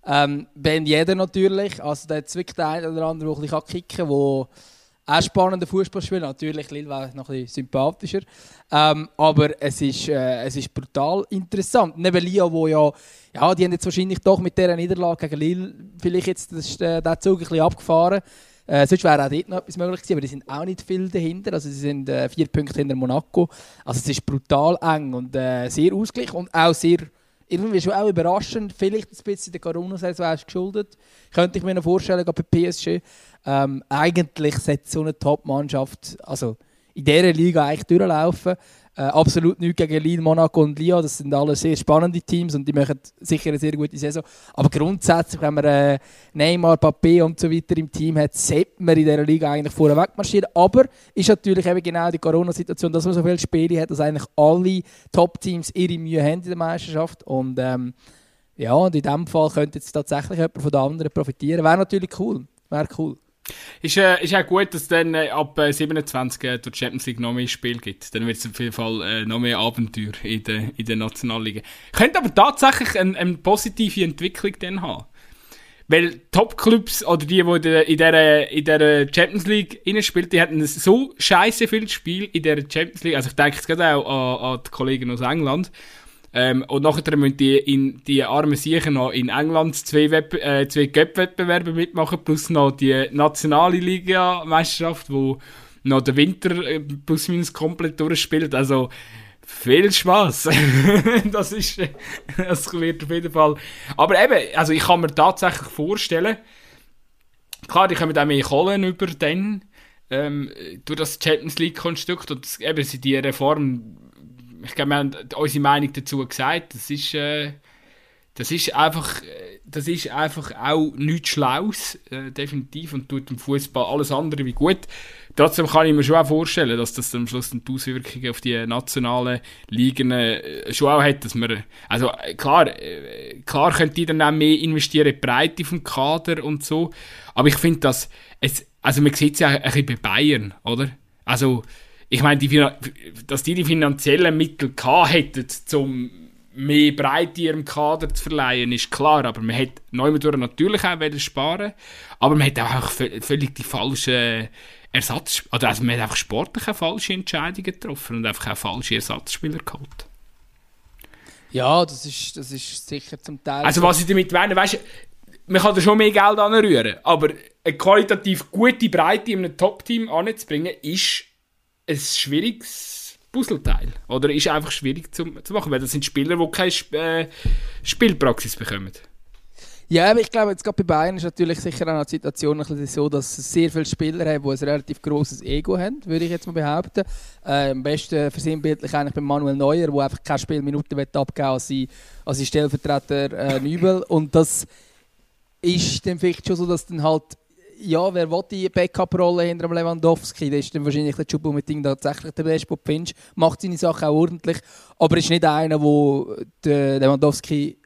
Ähm, ben Jeder natürlich, also der wirklich der eine oder andere, der ein bisschen kicken kann, wo auch spannender Fußballspiel. Natürlich, Lille war noch ein bisschen sympathischer. Ähm, aber es ist, äh, es ist brutal interessant. Neben Lyon, wo ja, ja, die haben jetzt wahrscheinlich doch mit dieser Niederlage gegen Lille vielleicht jetzt äh, den Zug ein bisschen abgefahren. Äh, sonst wäre auch dort noch etwas möglich gewesen, aber die sind auch nicht viel dahinter. Also sie sind äh, vier Punkte hinter Monaco. Also es ist brutal eng und äh, sehr ausgeglichen und auch sehr irgendwie schon auch überraschend. Vielleicht ein bisschen der Corona-Saison geschuldet. Könnte ich mir noch vorstellen, bei PSG. Ähm, eigentlich sollte so eine Top-Mannschaft also in dieser Liga eigentlich durchlaufen. Äh, absolut nichts gegen Lille, Monaco und Lyon. Das sind alle sehr spannende Teams und die machen sicher eine sehr gute Saison. Aber grundsätzlich, wenn man äh, Neymar, Papé und so weiter im Team hat, sollte man in dieser Liga eigentlich vorne wegmarschieren. Aber ist natürlich eben genau die Corona-Situation, dass man so viele Spiele hat, dass eigentlich alle Top-Teams ihre Mühe haben in der Meisterschaft. Und ähm, ja, und in diesem Fall könnte jetzt tatsächlich jemand von den anderen profitieren. Wäre natürlich cool. Wäre cool. Ist, äh, ist auch gut, dass dann äh, ab äh, 27 äh, durch Champions League noch mehr Spiel gibt. Dann wird es auf jeden Fall äh, noch mehr Abenteuer in der, in der Nationalliga. Könnte aber tatsächlich eine, eine positive Entwicklung dann haben. Weil Top-Clubs oder die, die in dieser, in dieser Champions League spielen, die hatten so scheiße viel Spiel in dieser Champions League. Also ich denke jetzt gerade auch an, an die Kollegen aus England. Ähm, und nachher müssen die, in, die armen Siechen noch in England zwei, Web äh, zwei Cup-Wettbewerbe mitmachen, plus noch die nationale Liga-Meisterschaft, wo noch der Winter äh, plus minus komplett durchspielt. Also, viel Spaß. das ist, das wird auf jeden Fall. Aber eben, also ich kann mir tatsächlich vorstellen, klar, die kommen auch mehr Kohlen über dann, ähm, durch das Champions League Konstrukt und das, eben die Reform ich glaube, wir haben unsere Meinung dazu gesagt. Das ist, äh, das ist einfach, das ist einfach auch nichts Schlaues, äh, definitiv, und tut dem Fußball alles andere wie gut. Trotzdem kann ich mir schon auch vorstellen, dass das am Schluss die Auswirkungen auf die nationalen Ligen äh, schon auch hat, dass man, also äh, klar, äh, klar könnte die dann auch mehr investieren in die Breite vom Kader und so, aber ich finde, dass es, also man sieht es ja ein bisschen bei Bayern, oder? Also, ich meine, die, dass die die finanziellen Mittel gehabt hätten, um mehr Breite ihrem Kader zu verleihen, ist klar. Aber man hat Neumodura natürlich auch sparen, aber man hat auch völlig die falschen Ersatz, oder also man hat einfach sportlich falsche Entscheidungen getroffen und einfach auch falsche Ersatzspieler geholt. Ja, das ist, das ist sicher zum Teil. Also was ich damit meine, weißt du, man kann da schon mehr Geld anrühren, aber eine qualitativ gute Breite in einem Top-Team anzubringen, ist ein schwieriges Puzzleteil. Oder ist einfach schwierig zu, zu machen, weil das sind Spieler, die keine äh, Spielpraxis bekommen. Ja, aber ich glaube, jetzt gerade bei Bayern ist natürlich sicher auch eine Situation ein bisschen so, dass es sehr viele Spieler haben, die ein relativ grosses Ego haben, würde ich jetzt mal behaupten. Äh, am besten versinnbildlich eigentlich bei Manuel Neuer, der einfach keine Spielminuten abgeben als sein, als sein Stellvertreter äh, Nübel. Und das ist dann vielleicht schon so, dass dann halt ja, wer will die Backup-Rolle hinter dem Lewandowski? Das ist dann wahrscheinlich der Choupo-Meting tatsächlich der beste, du findest. Macht seine Sachen auch ordentlich, aber ist nicht einer, der Lewandowski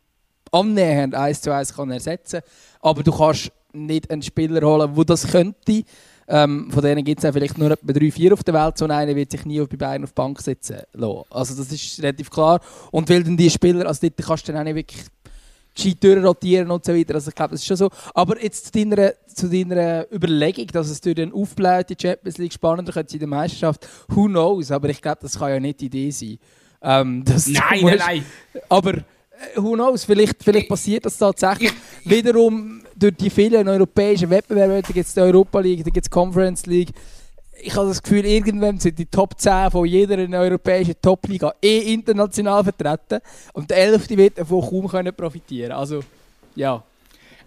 annähernd eins zu eins kann ersetzen. Aber du kannst nicht einen Spieler holen, der das könnte. Ähm, von denen gibt es vielleicht nur etwa drei, vier auf der Welt. So einer wird sich nie bei Bayern auf die Bank setzen lassen. Also das ist relativ klar. Und weil dann die Spieler, also dort kannst du dann auch nicht wirklich gescheit durchrotieren und so weiter. Also ich glaube, das ist schon so. Aber jetzt zu deiner, zu deiner Überlegung, dass es durch den Aufbläht die Champions League spannender könnte in der Meisterschaft, who knows? Aber ich glaube, das kann ja nicht die Idee sein. Ähm, nein, nein, nein. Aber äh, who knows? Vielleicht, vielleicht passiert das tatsächlich. Wiederum durch die vielen europäischen Wettbewerbe, da gibt es die Europa League, da gibt es Conference League, ich habe das Gefühl, irgendwann sind die Top 10 von jeder europäischen Top-Liga eh international vertreten und der 11. wird davon kaum können profitieren Also, ja.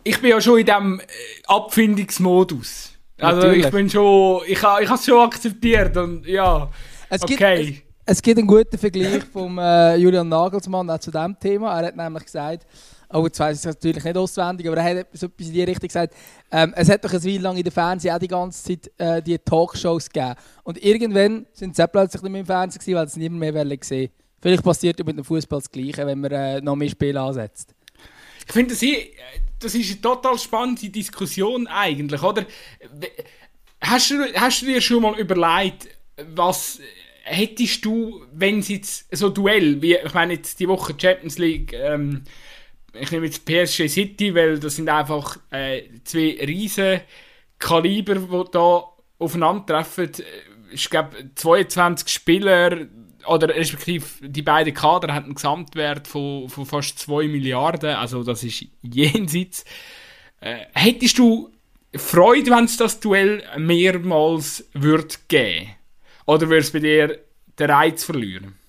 Ich bin ja schon in diesem äh, Abfindungsmodus. Also Natürlich. ich bin schon, ich, ich habe es schon akzeptiert und ja, es okay. Gibt, es, es gibt einen guten Vergleich von äh, Julian Nagelsmann auch zu diesem Thema. Er hat nämlich gesagt, Oh, jetzt weiss ich es natürlich nicht auswendig, aber er hat etwas, in die Richtung gesagt. Ähm, es hat doch eine Weile lang in der Fernsehen auch die ganze Zeit äh, die Talkshows gegeben. Und irgendwann sind sie plötzlich nicht mehr im Fernsehen gewesen, weil es niemand mehr gesehen Vielleicht passiert ja mit dem Fußball das Gleiche, wenn man äh, noch mehr Spiele ansetzt. Ich finde, das, das ist eine total spannende Diskussion eigentlich, oder? Hast du, hast du dir schon mal überlegt, was hättest du, wenn es jetzt so Duell, wie ich meine jetzt die Woche Champions League ähm, ich nehme jetzt PSG City, weil das sind einfach äh, zwei riesen Kaliber, die da aufeinandertreffen, ich glaube 22 Spieler oder respektive die beiden Kader haben einen Gesamtwert von, von fast 2 Milliarden, also das ist jenseits. Äh, hättest du Freude, wenn es das Duell mehrmals wird geben? Oder würde es bei dir den Reiz verlieren?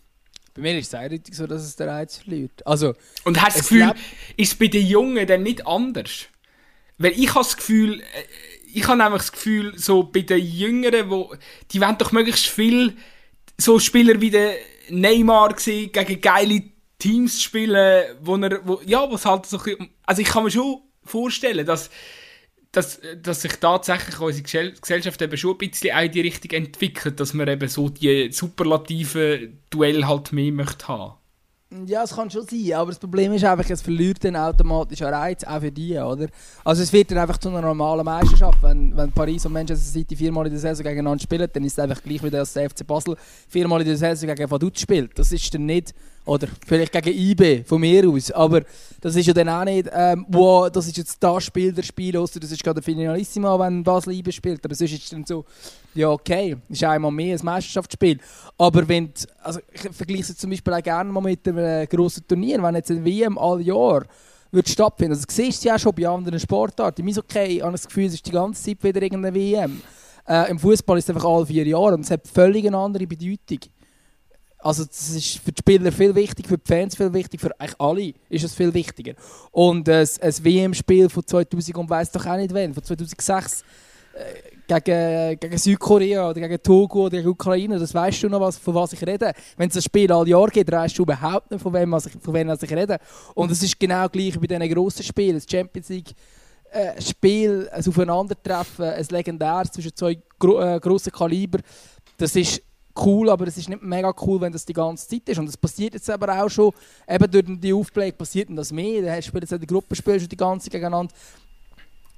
Bei mir ist es eindeutig so, dass es den Reiz verliert. Also, Und hast du das Gefühl, ist es bei den Jungen dann nicht anders? Weil ich habe das Gefühl, äh, ich habe nämlich das Gefühl, so bei den Jüngeren, wo, die wollen doch möglichst viel so Spieler wie der Neymar gesehen, gegen geile Teams spielen, wo er, wo, ja, was halt so also ich kann mir schon vorstellen, dass, dass, dass sich tatsächlich unsere Gesellschaft eben schon ein bisschen in die Richtung entwickelt, dass man eben so die superlativen Duell halt mehr möchte haben. Ja, es kann schon sein, aber das Problem ist einfach, es verliert dann automatisch einen Reiz, auch für die, oder? Also es wird dann einfach zu einer normalen Meisterschaft. Wenn, wenn Paris und Manchester City viermal in der Saison gegeneinander spielen, dann ist es einfach gleich wie der FC Basel viermal in der Saison gegen Vaduz spielt. Das ist dann nicht oder vielleicht gegen IB von mir aus. Aber das ist ja dann auch nicht, ähm, wow, das ist jetzt das Spiel der Spiel, ausser das ist gerade der Finalissima, wenn Basel IB spielt. Aber sonst ist es dann so, ja okay, ist einmal mehr ein Meisterschaftsspiel. Aber wenn, also ich vergleiche es zum Beispiel auch gerne mal mit einem äh, grossen Turnier, wenn jetzt ein WM all Jahr wird stattfinden. Also, du siehst ja auch schon bei anderen Sportarten. Im okay, ich habe das Gefühl, es ist die ganze Zeit wieder irgendeine WM. Äh, Im Fußball ist es einfach alle vier Jahre und es hat völlig eine andere Bedeutung. Also das ist für die Spieler viel wichtig, für die Fans viel wichtig, für eigentlich alle ist es viel wichtiger. Und äh, ein WM-Spiel von 2000 und weiß doch auch nicht wann, von 2006 äh, gegen, gegen Südkorea oder gegen Togo oder gegen Ukraine, das weißt du noch, was, von was ich rede. Wenn es ein Spiel all Jahr geht, weißt du überhaupt nicht, von wem, ich, von wem ich rede. Und es ist genau gleich bei diesen grossen Spielen, das Champions League äh, Spiel, ein Aufeinandertreffen, ein legendäres zwischen zwei gro äh, grossen Kaliber, das ist cool, aber es ist nicht mega cool, wenn das die ganze Zeit ist. Und das passiert jetzt aber auch schon, eben durch die Aufbläge passiert das mehr. Da spielen jetzt die Gruppenspiele schon die ganze gegeneinander.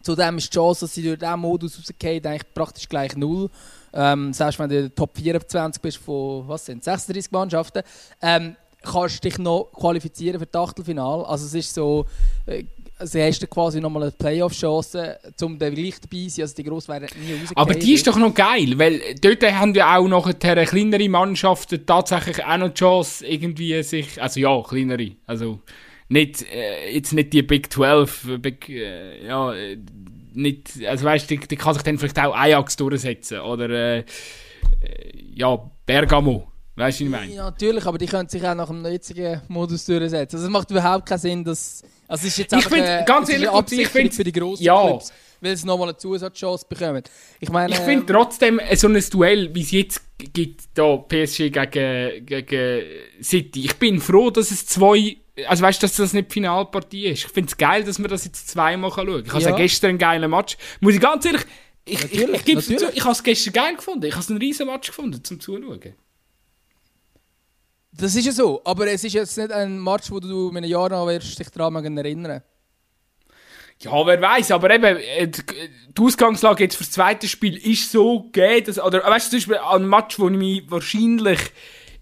Zudem ist die Chance, dass sie durch diesen Modus rausgehen, eigentlich praktisch gleich null. Ähm, selbst wenn du in der Top 24 bist von was sind, 36 Mannschaften, ähm, kannst du dich noch qualifizieren für das Achtelfinale. Also es ist so, äh, also hast du quasi nochmal eine Playoff-Chance, um dann gleich dabei zu sein. Also die Gross wären nie rausgehen. Aber die ist doch noch geil, weil dort haben ja auch noch kleinere Mannschaften tatsächlich auch noch die Chance, irgendwie sich, also ja, kleinere, also nicht, äh, jetzt nicht die Big 12, äh, Big, äh, ja, nicht, also weißt du, die, die, kann sich dann vielleicht auch Ajax durchsetzen oder, äh, äh ja, Bergamo. Weißt du, was ich meine? Ja, natürlich, aber die können sich auch nach dem jetzigen Modus durchsetzen. Also es macht überhaupt keinen Sinn, dass also es ist jetzt ich find, eine, ganz ehrlich, Absicht für die grossen ja. Clubs, weil sie nochmal eine Zusatzchance bekommen. Ich, ich finde trotzdem, äh, so ein Duell, wie es jetzt gibt, da PSG gegen, gegen City, ich bin froh, dass es zwei also weißt du, dass das nicht die Finalpartie ist. Ich finde es geil, dass man das jetzt zweimal schauen kann. Ich habe ja. gestern einen geilen Match. Muss ich ganz ehrlich, ich, ich, ich, ich, ich habe es gestern geil gefunden. Ich habe es einen riesen Match gefunden zum Zuschauen. Das ist ja so, aber es ist jetzt nicht ein Match, wo du in einem Jahr noch wirst dich daran erinnern ja, wer weiß, aber eben, äh, die Ausgangslage jetzt für das zweite Spiel ist so gegeben, dass, oder weißt du, zum Beispiel ein Match, wo ich mich wahrscheinlich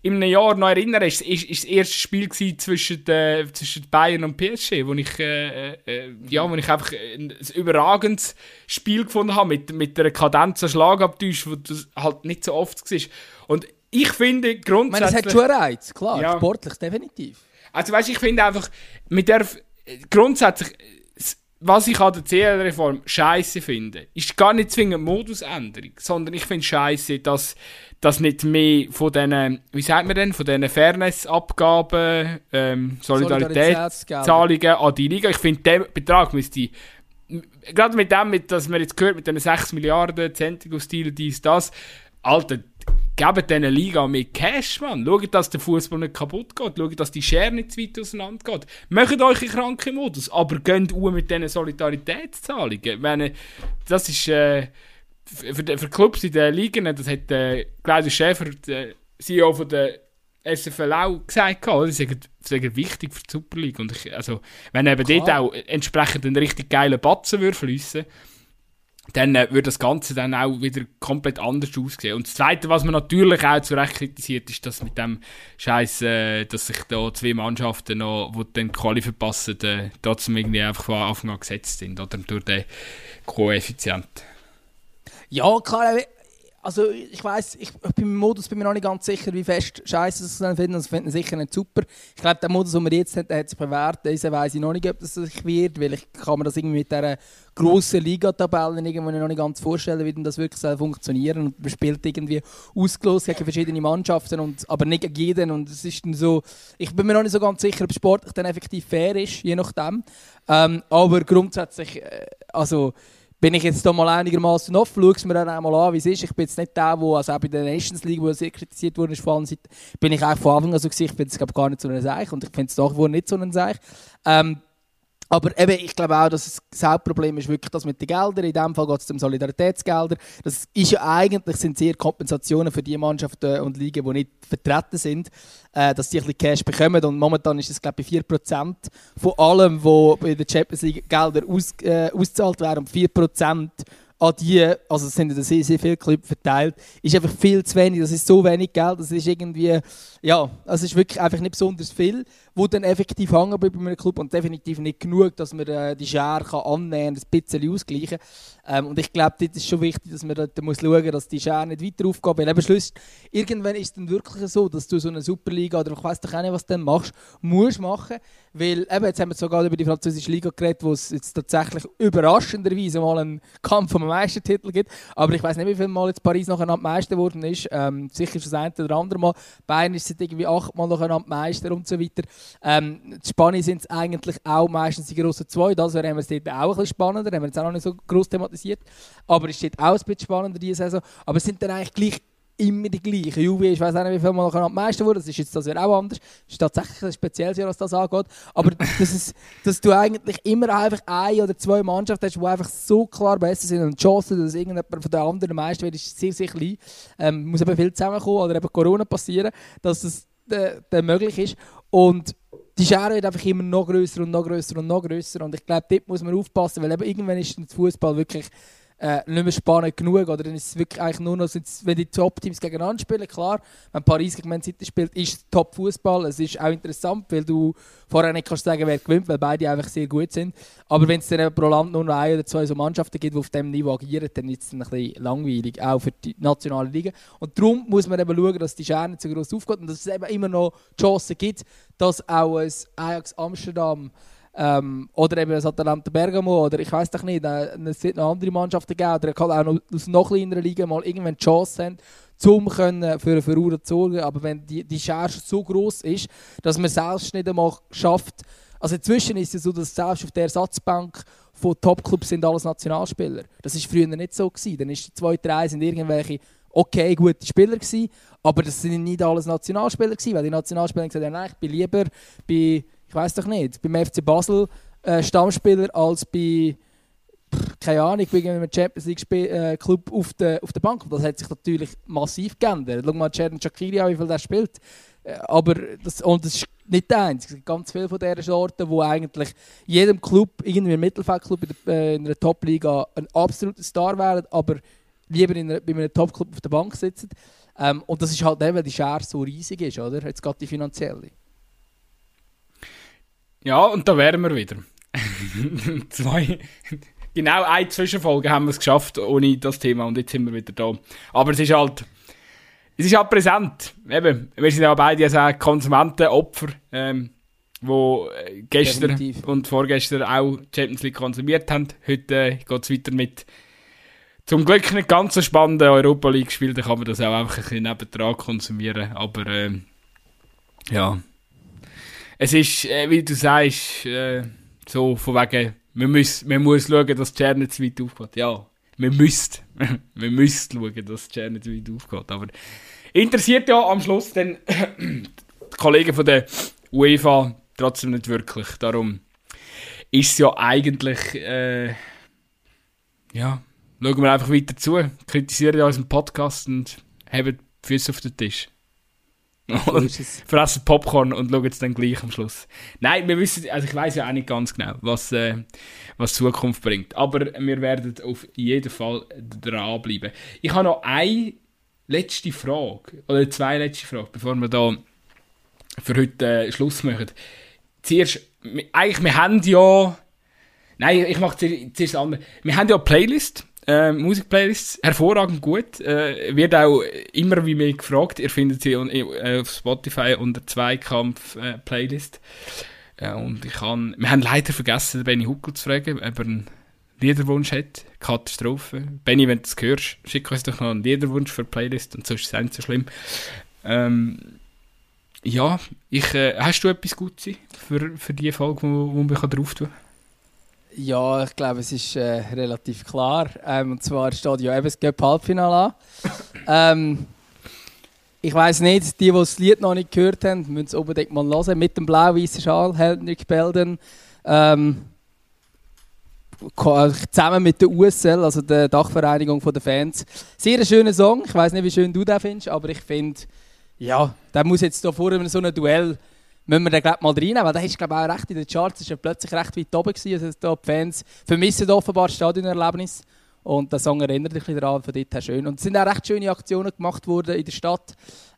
in einem Jahr noch erinnere, ist, ist, ist das erste Spiel zwischen, äh, zwischen Bayern und PSG, wo ich, äh, äh, ja, wo ich einfach ein, ein überragendes Spiel gefunden habe, mit, mit einer Kadenz an Schlagabtäusch, wo das halt nicht so oft war. Und ich finde grundsätzlich... Ich meine, das hat schon Reiz, klar, ja. sportlich definitiv. Also weißt, ich finde einfach, mit der grundsätzlich, was ich an der CL-Reform scheiße finde, ist gar nicht zwingend Modusänderung, sondern ich finde scheiße, dass, dass nicht mehr von diesen, wie sagt man denn, von diesen Fairness-Abgaben, ähm, Solidaritätszahlungen an die Liga, ich finde, der Betrag müsste gerade mit dem, mit, dass man jetzt gehört, mit diesen 6 Milliarden Zentrumstil, dies, das, Alter, gebt diesen Liga mehr Cash, Mann. Schaut, dass der Fußball nicht kaputt geht. Schaut, dass die Schere nicht zu weit auseinander geht. Macht euch in kranken Modus, aber geht auch mit diesen Solidaritätszahlungen. Meine, das ist äh, für, für Clubs in den Ligen, das hat äh, Claudius Schäfer, der CEO von der SFL auch gesagt, oder? das ist wichtig für die Superliga. Und ich, also, wenn eben Klar. dort auch entsprechend einen richtig geilen Batzen würde fließen dann äh, würde das Ganze dann auch wieder komplett anders aussehen. Und das Zweite, was man natürlich auch zu Recht kritisiert, ist, dass mit dem Scheiß, äh, dass sich da zwei Mannschaften noch, die den Quali verpassen, äh, trotzdem irgendwie einfach von Anfang an gesetzt sind, oder durch den Koeffizient. Ja, klar, also ich weiß, ich, ich bin im Modus bin mir noch nicht ganz sicher, wie fest Scheiße es dann finden. Also finden sicher nicht super. Ich glaube, der Modus, den wir jetzt haben, der hat sich bewährt. Diesen weiß ich noch nicht, ob das sich wird, weil ich kann mir das irgendwie mit dieser grossen Liga-Tabelle irgendwo noch nicht ganz vorstellen, wie das wirklich soll funktionieren und man spielt irgendwie ausgelost gegen verschiedene Mannschaften, und, aber nicht gegen jeden und es ist dann so, ich bin mir noch nicht so ganz sicher, ob sportlich dann effektiv fair ist, je nachdem. Ähm, aber grundsätzlich, äh, also bin ich jetzt da mal einigermaßen offen, schaue es mir dann einmal an, wie es ist. Ich bin jetzt nicht der, der, also auch bei der Nations League, wo sehr kritisiert wurde, vor allem Seite, bin ich auch von Anfang an so gesehen, ich finde es gar nicht so ein Seich und ich finde es nach wie nicht so ein Seich. Ähm, aber eben, ich glaube auch, dass das Hauptproblem ist wirklich das mit den Geldern. In diesem Fall geht es um Solidaritätsgelder. Das ist ja eigentlich sind sehr Kompensationen für die Mannschaften und Ligen, die nicht vertreten sind, äh, dass die ein bisschen Cash bekommen. Und momentan ist es, glaube ich, 4% von allem, was bei der Champions League Gelder aus, äh, ausgezahlt werden. Und 4% an die, also es sind sehr, sehr viele Clubs verteilt, ist einfach viel zu wenig. Das ist so wenig Geld, das ist irgendwie, ja, es ist wirklich einfach nicht besonders viel, wo dann effektiv hängen bleibt bei einem Club und definitiv nicht genug, dass man äh, die Schere kann annehmen und ein bisschen ausgleichen ähm, Und ich glaube, das ist schon wichtig, dass man dort muss schauen dass die Schere nicht weiter aufgeht, weil eben Schluss, irgendwann ist es dann wirklich so, dass du so eine Superliga oder ich weiß doch auch nicht, was du dann machst, musst machen, weil eben, jetzt haben wir sogar über die französische Liga geredet, wo es jetzt tatsächlich überraschenderweise mal einen Kampf um den Meistertitel gibt. Aber ich weiß nicht, wie viel Mal jetzt Paris nachher Meister geworden ist. Ähm, sicher schon das eine oder andere Mal. Bayern ist seit irgendwie achtmal nachher Meister und so weiter. Ähm, in Spanien sind es eigentlich auch meistens die grossen zwei. Das wäre wir dort auch ein bisschen spannender. Haben wir jetzt auch noch nicht so groß thematisiert. Aber es steht auch ein bisschen spannender diese Saison. Aber es sind dann eigentlich gleich immer die gleichen. Juve, ich weiß nicht, wie viel Mal am meisten wurde. Das ist jetzt das Jahr auch anders. Das ist tatsächlich ein spezielles Jahr, was das angeht. Aber das ist, dass du eigentlich immer einfach ein oder zwei Mannschaften hast, die einfach so klar besser sind. Und die Chance, dass irgendjemand von den anderen Meister wird, ist sehr, sehr klein. Ähm, muss eben viel zusammenkommen oder eben Corona passieren, dass das äh, möglich ist. Und die Schere wird einfach immer noch größer und noch größer und noch größer. Und ich glaube, dort muss man aufpassen, weil eben irgendwann ist der Fußball wirklich äh, nicht mehr spannend genug. Oder dann ist es wirklich eigentlich nur noch, wenn die Top-Teams gegeneinander spielen, klar, wenn Paris gegen Man City spielt, ist es Top-Fußball. Es ist auch interessant, weil du vorher nicht kannst sagen, wer gewinnt, weil beide einfach sehr gut sind. Aber wenn es dann pro Land nur noch ein oder zwei so Mannschaften gibt, die auf diesem Niveau agieren, dann ist es ein bisschen langweilig, auch für die nationale Liga. Und darum muss man eben schauen, dass die nicht so groß aufgeht und dass es eben immer noch die Chance gibt, dass auch ein Ajax Amsterdam ähm, oder eben das Atalanta Bergamo oder ich weiß doch nicht, äh, es wird noch andere Mannschaften geben oder auch noch aus noch kleineren Ligen mal irgendwann die Chance haben, zum können für eine Verurteilung zu sorgen. Aber wenn die, die Schere so groß ist, dass man selbst nicht einmal schafft, also inzwischen ist es so, dass selbst auf der Ersatzbank von Topclubs sind alles Nationalspieler. Das war früher nicht so gewesen. Dann ist die zwei, drei sind irgendwelche okay gute Spieler gewesen, aber das sind nicht alles Nationalspieler gewesen, weil die Nationalspieler gesagt haben, nein, ich bin lieber bei ich weiß doch nicht, beim FC Basel äh, Stammspieler als bei, keine Ahnung, bei einem Champions League Spiel, äh, Club auf der, auf der Bank. Das hat sich natürlich massiv geändert. Schau mal Ceren Shakiri an, wie viel der spielt. Äh, aber das, und das ist nicht der einzige. Es gibt ganz viele von dieser Sorten, wo eigentlich jedem Club, irgendwie ein Mittelfeldclub in, äh, in einer Top-Liga ein absoluter Star wären, aber lieber in einer, bei einem Top-Club auf der Bank sitzen. Ähm, und das ist halt eben, weil die Schere so riesig ist, oder? Jetzt geht die finanzielle. Ja, und da wären wir wieder. Zwei. Genau eine Zwischenfolge haben wir es geschafft ohne das Thema und jetzt sind wir wieder da. Aber es ist halt. Es ist halt präsent. Eben, wir sind ja beide also Konsumenten, Opfer, ähm, wo äh, gestern Definitiv. und vorgestern auch Champions League konsumiert haben. Heute äh, geht es weiter mit zum Glück nicht ganz so spannenden Europa League spielen, da kann man das auch einfach ein bisschen nebendran konsumieren. Aber ähm, ja, es ist, äh, wie du sagst, äh, so von wegen, man muss, man muss schauen, dass die Schere nicht zu weit aufgeht. Ja, man müsste. man müsste schauen, dass die Schere nicht zu weit aufgeht. Aber interessiert ja am Schluss dann die Kollegen von der UEFA trotzdem nicht wirklich. Darum ist es ja eigentlich, äh, ja, schauen wir einfach weiter zu, kritisieren unseren Podcast und haben die Füße auf den Tisch. fressen Popcorn und schauen es dann gleich am Schluss. Nein, wir wissen, also ich weiß ja auch nicht ganz genau, was, äh, was Zukunft bringt. Aber wir werden auf jeden Fall dranbleiben. Ich habe noch eine letzte Frage, oder zwei letzte Fragen, bevor wir da für heute äh, Schluss machen. Zuerst, eigentlich, wir haben ja Nein, ich mache zuerst andere. Wir haben ja eine Playlist äh, Musikplaylists, hervorragend gut. Äh, wird auch immer wie mir gefragt. Ihr findet sie äh, auf Spotify unter Zweikampf-Playlist. Äh, und ich kann, wir haben leider vergessen, Benny Huckel zu fragen, ob er einen Liederwunsch hat. Katastrophe. Benny, wenn du das hörst, schick uns doch noch einen Liederwunsch für die Playlist und sonst ist es nicht so schlimm. Ähm, ja, ich, äh, hast du etwas Gutes für, für die Folge, wo, wo wir drauf tun Ja, ich glaube, es ist äh, relativ klar. Ähm, und zwar steht ja eben das Halbfinale an. ähm, ich weiß nicht, die, die das Lied noch nicht gehört haben, müssen es unbedingt mal hören. Mit dem blau-weißen Schal, Hendrik Belden. Ähm, zusammen mit der USL, also der Dachvereinigung der Fans. Sehr ein schöner Song. Ich weiß nicht, wie schön du den findest, aber ich finde, ja, der muss jetzt hier vor so einem Duell, müssen wir den glaub, mal reinnehmen, weil der ist glaube auch recht in den Charts, ist ja plötzlich recht weit oben gewesen, also die Fans vermissen offenbar das Stadionerlebnis und der Song erinnert dich daran, von dort her schön. Und es sind auch recht schöne Aktionen gemacht worden in der Stadt,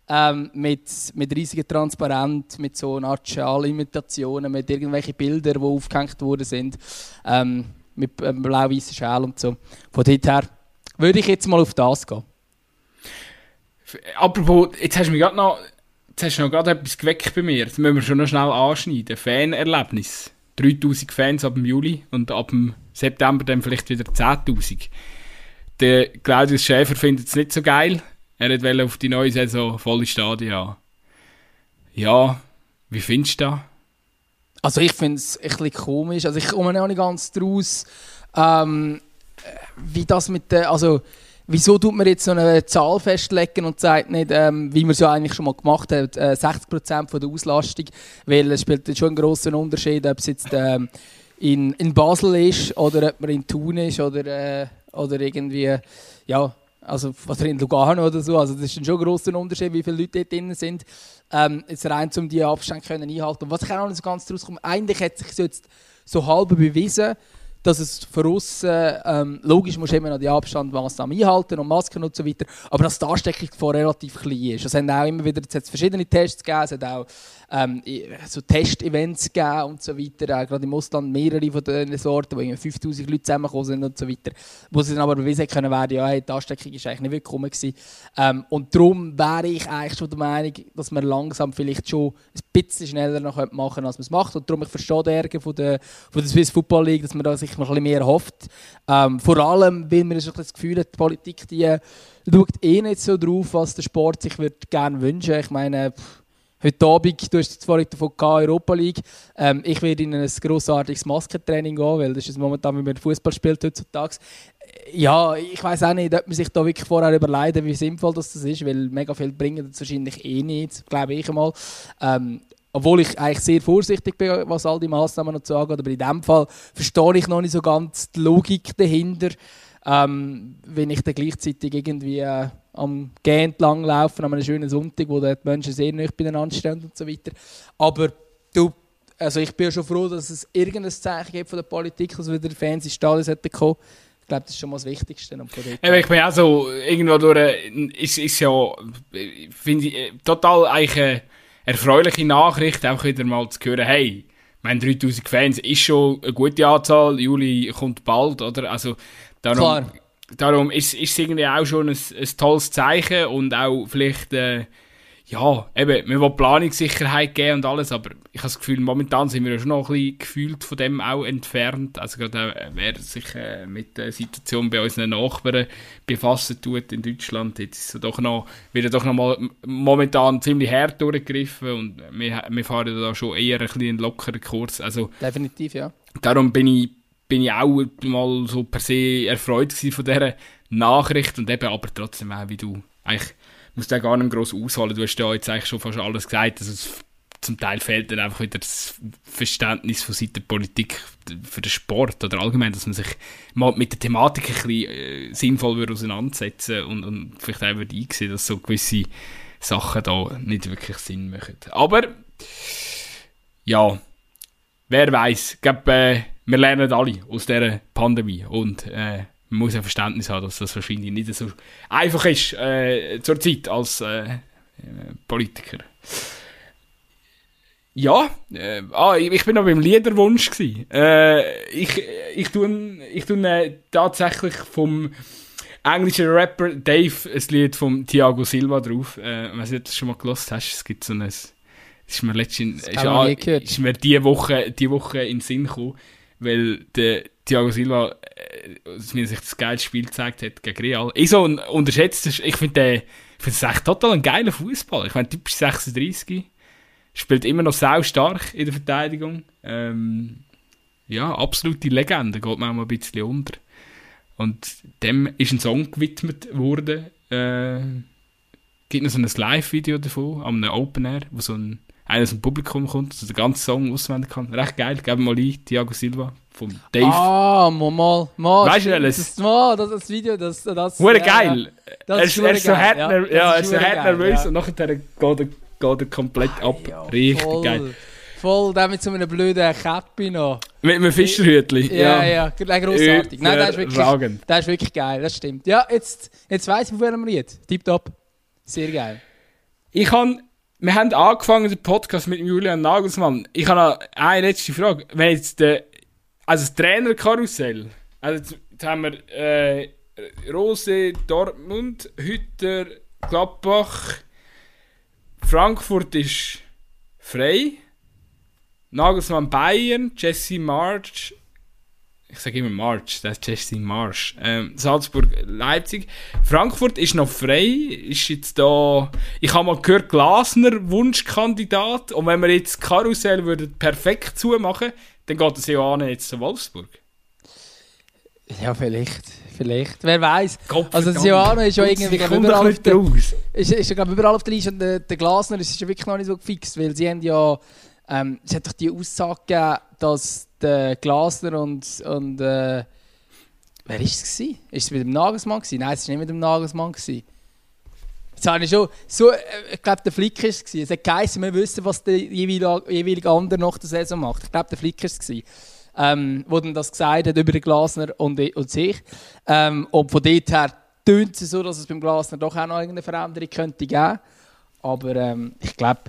ähm, mit, mit riesigen Transparenten, mit so einer Art Schalimitationen, mit irgendwelchen Bildern, die aufgehängt worden sind, ähm, mit ähm, blau-weißen Schal und so. Von dort her würde ich jetzt mal auf das gehen. Apropos, jetzt hast du mir gerade noch, jetzt hast du noch gerade etwas geweckt bei mir. Das müssen wir schon noch schnell anschneiden. Fanerlebnis. 3000 Fans ab dem Juli und ab dem September dann vielleicht wieder 10.000. Der Claudius Schäfer findet es nicht so geil. Er wollte auf die neue Saison volle Stadien. Ja, wie findest du das? Also ich finde es ein bisschen komisch. Also ich komme noch nicht ganz draus, ähm, wie das mit der, also wieso tut man jetzt so eine Zahl festlegen und sagt nicht, ähm, wie man es ja eigentlich schon mal gemacht hat, äh, 60% von der Auslastung, weil es spielt schon einen grossen Unterschied, ob es jetzt ähm, in, in Basel ist oder ob man in Thun ist oder, äh, oder irgendwie, ja, also oder in Lugano oder so. Also das ist schon ein grosser Unterschied, wie viele Leute dort drin sind. Ähm, jetzt rein, um diese Abstände können einhalten. Und was ich auch noch so ganz daraus komme, eigentlich hat sich jetzt so halb bewiesen, dass es für äh, ähm, logisch muss immer noch die Abstandmaßnahmen einhalten und Masken und so weiter, aber dass die Ansteckung davon relativ klein ist. Es haben auch immer wieder es verschiedene Tests gegeben, es hat auch ähm, so Testevents gegeben und so weiter, auch gerade im Ausland mehrere von diesen Sorten, wo 5000 Leute zusammengekommen sind und so weiter, wo sie dann aber beweisen können werden, ja, hey, die Ansteckung ist eigentlich nicht wirklich gekommen ähm, und darum wäre ich eigentlich schon der Meinung, dass man langsam vielleicht schon ein bisschen schneller noch machen könnte, als man es macht. Und darum, ich verstehe den Ärger von der, von der Swiss Football League, dass man da sich noch ein bisschen mehr hofft. Ähm, vor allem, weil man das Gefühl hat, die Politik die schaut eh nicht so drauf, was der Sport sich gerne wünschen. Ich meine, pff, heute Abend, du hast es vorhin davon gehabt, Europa League, ähm, ich werde in ein grossartiges Maskentraining gehen, weil das ist momentan, wie man Fußball spielt heutzutage. Ja, ich weiß auch nicht, ob man sich da wirklich vorher überlegen, wie sinnvoll das ist, weil mega viel bringen das wahrscheinlich eh nicht, glaube ich einmal. Ähm, obwohl ich eigentlich sehr vorsichtig bin, was all die Massnahmen noch angeht, aber in dem Fall verstehe ich noch nicht so ganz die Logik dahinter, ähm, wenn ich dann gleichzeitig irgendwie äh, am Gehen entlang laufe, an einem schönen Sonntag, wo die Menschen sehr nicht beieinander stehen und so weiter. Aber du, also ich bin schon froh, dass es irgendein Zeichen gibt von der Politik, dass wieder Fans ins Stadion kommen ich glaube, das ist schon mal das Wichtigste. Ja, ich bin auch so, irgendwo durch, äh, ist, ist ja, finde ich, äh, total eigentlich eine erfreuliche Nachricht, auch wieder mal zu hören, hey, mein 3000 Fans ist schon eine gute Anzahl, Juli kommt bald, oder? Also, darum, Klar. darum ist, es irgendwie auch schon ein, ein tolles Zeichen und auch vielleicht, äh, ja, eben, wir wollen Planungssicherheit geben und alles, aber ich habe das Gefühl, momentan sind wir ja schon noch ein bisschen gefühlt von dem auch entfernt. Also gerade äh, wer sich äh, mit der Situation bei unseren Nachbarn befassen tut in Deutschland, jetzt ist doch noch, wird doch noch mal momentan ziemlich hart durchgegriffen und wir, wir fahren da schon eher ein bisschen einen lockeren Kurs. Also, Definitiv, ja. Darum bin ich, bin ich auch mal so per se erfreut von dieser Nachricht und eben aber trotzdem auch, wie du eigentlich musst du gar nicht groß ausholen. Du hast ja jetzt eigentlich schon fast alles gesagt. Also es, zum Teil fehlt dann einfach wieder das Verständnis von Seiten der Politik für den Sport oder allgemein, dass man sich mal mit der Thematik ein bisschen äh, sinnvoll würde auseinandersetzen und, und vielleicht auch würde einsehen, dass so gewisse Sachen da nicht wirklich Sinn machen. Aber ja, wer weiß, ich glaube, äh, wir lernen alle aus dieser Pandemie und äh, man muss ja Verständnis haben, dass das wahrscheinlich nicht so einfach ist äh, zur Zeit als äh, Politiker. Ja, äh, ah, ich, bin noch beim Liederwunsch. Äh, ich ich tue ich tue äh, tatsächlich vom englischen Rapper Dave ein Lied vom Thiago Silva drauf. Äh, wenn du das schon mal gelost hast, es gibt so ein ist mir letztens ist, ist mir die Woche die Woche in den Sinn gekommen, weil der Thiago Silva äh, sich das geile Spiel gezeigt hat gegen Real. Ich so un unterschätzt, ich finde es echt total ein geiler Fußball. Ich meine, typisch 36 spielt immer noch sau stark in der Verteidigung. Ähm, ja, absolute Legende, geht mir auch mal ein bisschen unter. Und dem ist ein Song gewidmet worden. Äh, gibt noch so ein Live-Video davon, am Open Air, wo so ein, einer aus dem Publikum kommt, so den ganzen Song auswendig kann. Recht geil, geben mal ein, Thiago Silva von Dave. Ah, mal, mal, mal. Weißt du welches? Das, mal, das, das Video, das... das Hure ja, geil! Das er ist er ist so hart, ja. Das ja, er ist so hart nervös ja. und nachher geht er, geht er komplett ab. Ja, Richtig voll, geil. Voll, der mit so einem blöden Käppi noch. Mit einem Fischerhütli. Ja, ja, ja grossartig. Nein, der ist, wirklich, der ist wirklich geil, das stimmt. Ja, jetzt, jetzt weiss ich, von welchem Lied. Tipptopp. Sehr geil. Ich han, wir haben angefangen den Podcast mit Julian Nagelsmann. Ich habe noch eine letzte Frage. Wenn jetzt der, also das Trainerkarussell, also jetzt, haben wir äh, Rose, Dortmund, Hütter, Gladbach, Frankfurt ist frei, Nagelsmann Bayern, Jesse March, ich sage immer March, das ist Jesse Marsch. Ähm, Salzburg, Leipzig. Frankfurt ist noch frei, ist jetzt da, ich habe mal gehört, Glasner Wunschkandidat. Und wenn wir jetzt Karussell würden perfekt zumachen, dann geht das ja an jetzt zu Wolfsburg. Ja, vielleicht. Vielleicht. Wer weiß. Also, das. Joano ist ja irgendwie überall auf der, ist, ist glaub, überall auf der Liste. Und der, der Glasner ist ja wirklich noch nicht so gefixt, weil sie haben ja. Ähm, es hat doch die Aussage gegeben, dass der Glasner und. und äh, wer war es? Ist es mit dem Nagelsmann? Gewesen? Nein, es war nicht mit dem Nagelsmann. Gewesen. Jetzt habe ich schon. So, äh, ich glaube, der Flick war es. gewesen. Es hat geheißen, wir wissen, was der jeweilige, jeweilige andere nach der Saison macht. Ich glaube, der Flick war es. gewesen, Ähm, wo dann das gesagt hat über den Glasner und, und sich. Ähm, und von dort her tönt es so, dass es beim Glasner doch auch noch irgendeine Veränderung könnte geben. Aber ähm, ich glaube,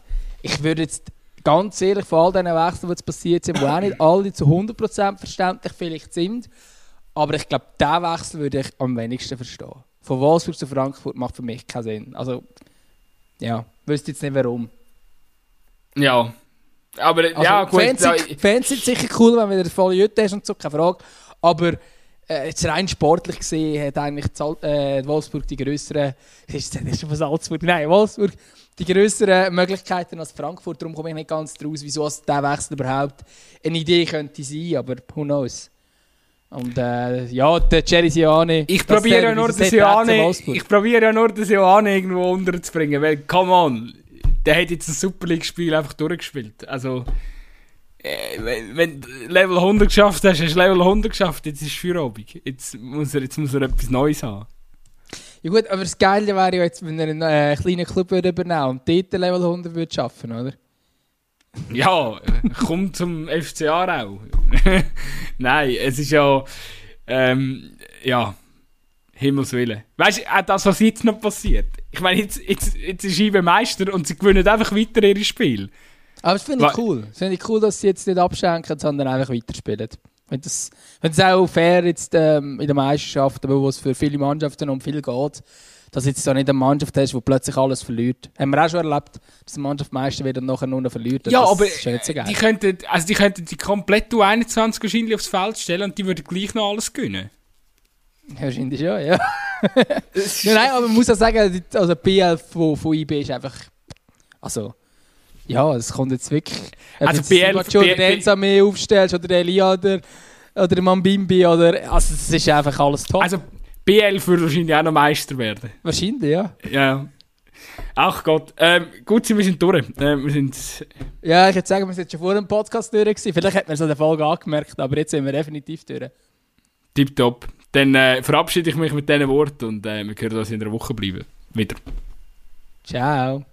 ich würde jetzt ganz ehrlich von all diesen Wechseln, die jetzt passiert sind, die auch nicht alle zu 100% verständlich vielleicht sind, aber ich glaube, diesen Wechsel würde ich am wenigsten verstehen. Von Wolfsburg zu Frankfurt macht für mich keinen Sinn. Also, ja, wüsste jetzt nicht warum. Ja. Aber Also, ja, gut. Fans, da- sind, Fans sind sicher cool, wenn wieder voll Jütte hast und so, keine Frage. Aber äh, jetzt rein sportlich gesehen hat eigentlich Zal äh, Wolfsburg die größeren, ist das schon von Salzburg? Nein, Wolfsburg die größeren Möglichkeiten als Frankfurt. Darum komme ich nicht ganz draus, wieso es dieser Wechsel überhaupt eine Idee könnte sein, aber who knows. Und äh, ja, der Jerry Siani. Ich probiere ja nur Joane, Wolfsburg. ich probiere ja nur das Joane irgendwo unterzubringen, weil, come on, der hat jetzt ein Super League-Spiel einfach durchgespielt. Also, äh, wenn, wenn du Level 100 geschafft hast, hast du Level 100 geschafft, jetzt ist Feierabend. Jetzt muss er, jetzt muss er etwas Neues haben. Ja gut, aber das Geile wäre ja jetzt, wenn er einen äh, kleinen Club würde übernehmen und dort Level 100 würde schaffen, oder? Ja, komm zum FC Aarau. Nein, es ist ja, ähm, ja, Himmels Willen. Weißt du, auch das, was jetzt noch passiert. Ich meine, jetzt, jetzt, jetzt ist IBE Meister und sie gewinnen einfach weiter ihre Spiele. Aber das finde ich cool. Das finde ich cool, dass sie jetzt nicht abschenken, sondern einfach weiterspielen. Wenn das, wenn das auch fair jetzt ähm, in der Meisterschaft, aber wo es für viele Mannschaften um viel geht, dass jetzt da nicht eine Mannschaft hast, die plötzlich alles verliert. Haben wir auch schon erlebt, dass eine Mannschaft Meister wird und nachher nur noch verliert. Ja, das aber ist so geil. die könnten, also die könnten die komplett U21 wahrscheinlich aufs Feld stellen und die würden gleich noch alles gewinnen. Wahrscheinlich schon, ja. ja. Nein, aber man muss auch sagen, also die BL von, von IB ist einfach. Also, ja, es kommt jetzt wirklich. Also jetzt BL Sibacho oder B- den Ensame aufstellst oder den Elia oder, Mambimbi oder. Also, es ist einfach alles top. Also BL würde wahrscheinlich auch noch Meister werden. Wahrscheinlich, ja. Ja. Ach Gott. Ähm, gut, wir sind durch. Ähm, wir sind Ja, ich würde sagen, wir sind schon vor dem Podcast durch. Gewesen. Vielleicht hat man es an der Folge angemerkt, aber jetzt sind wir definitiv durch. tipptopp. Dann äh, verabschiede ich mich mit diesen Worten und äh, wir hören uns in der Woche bleiben. Wieder. Ciao.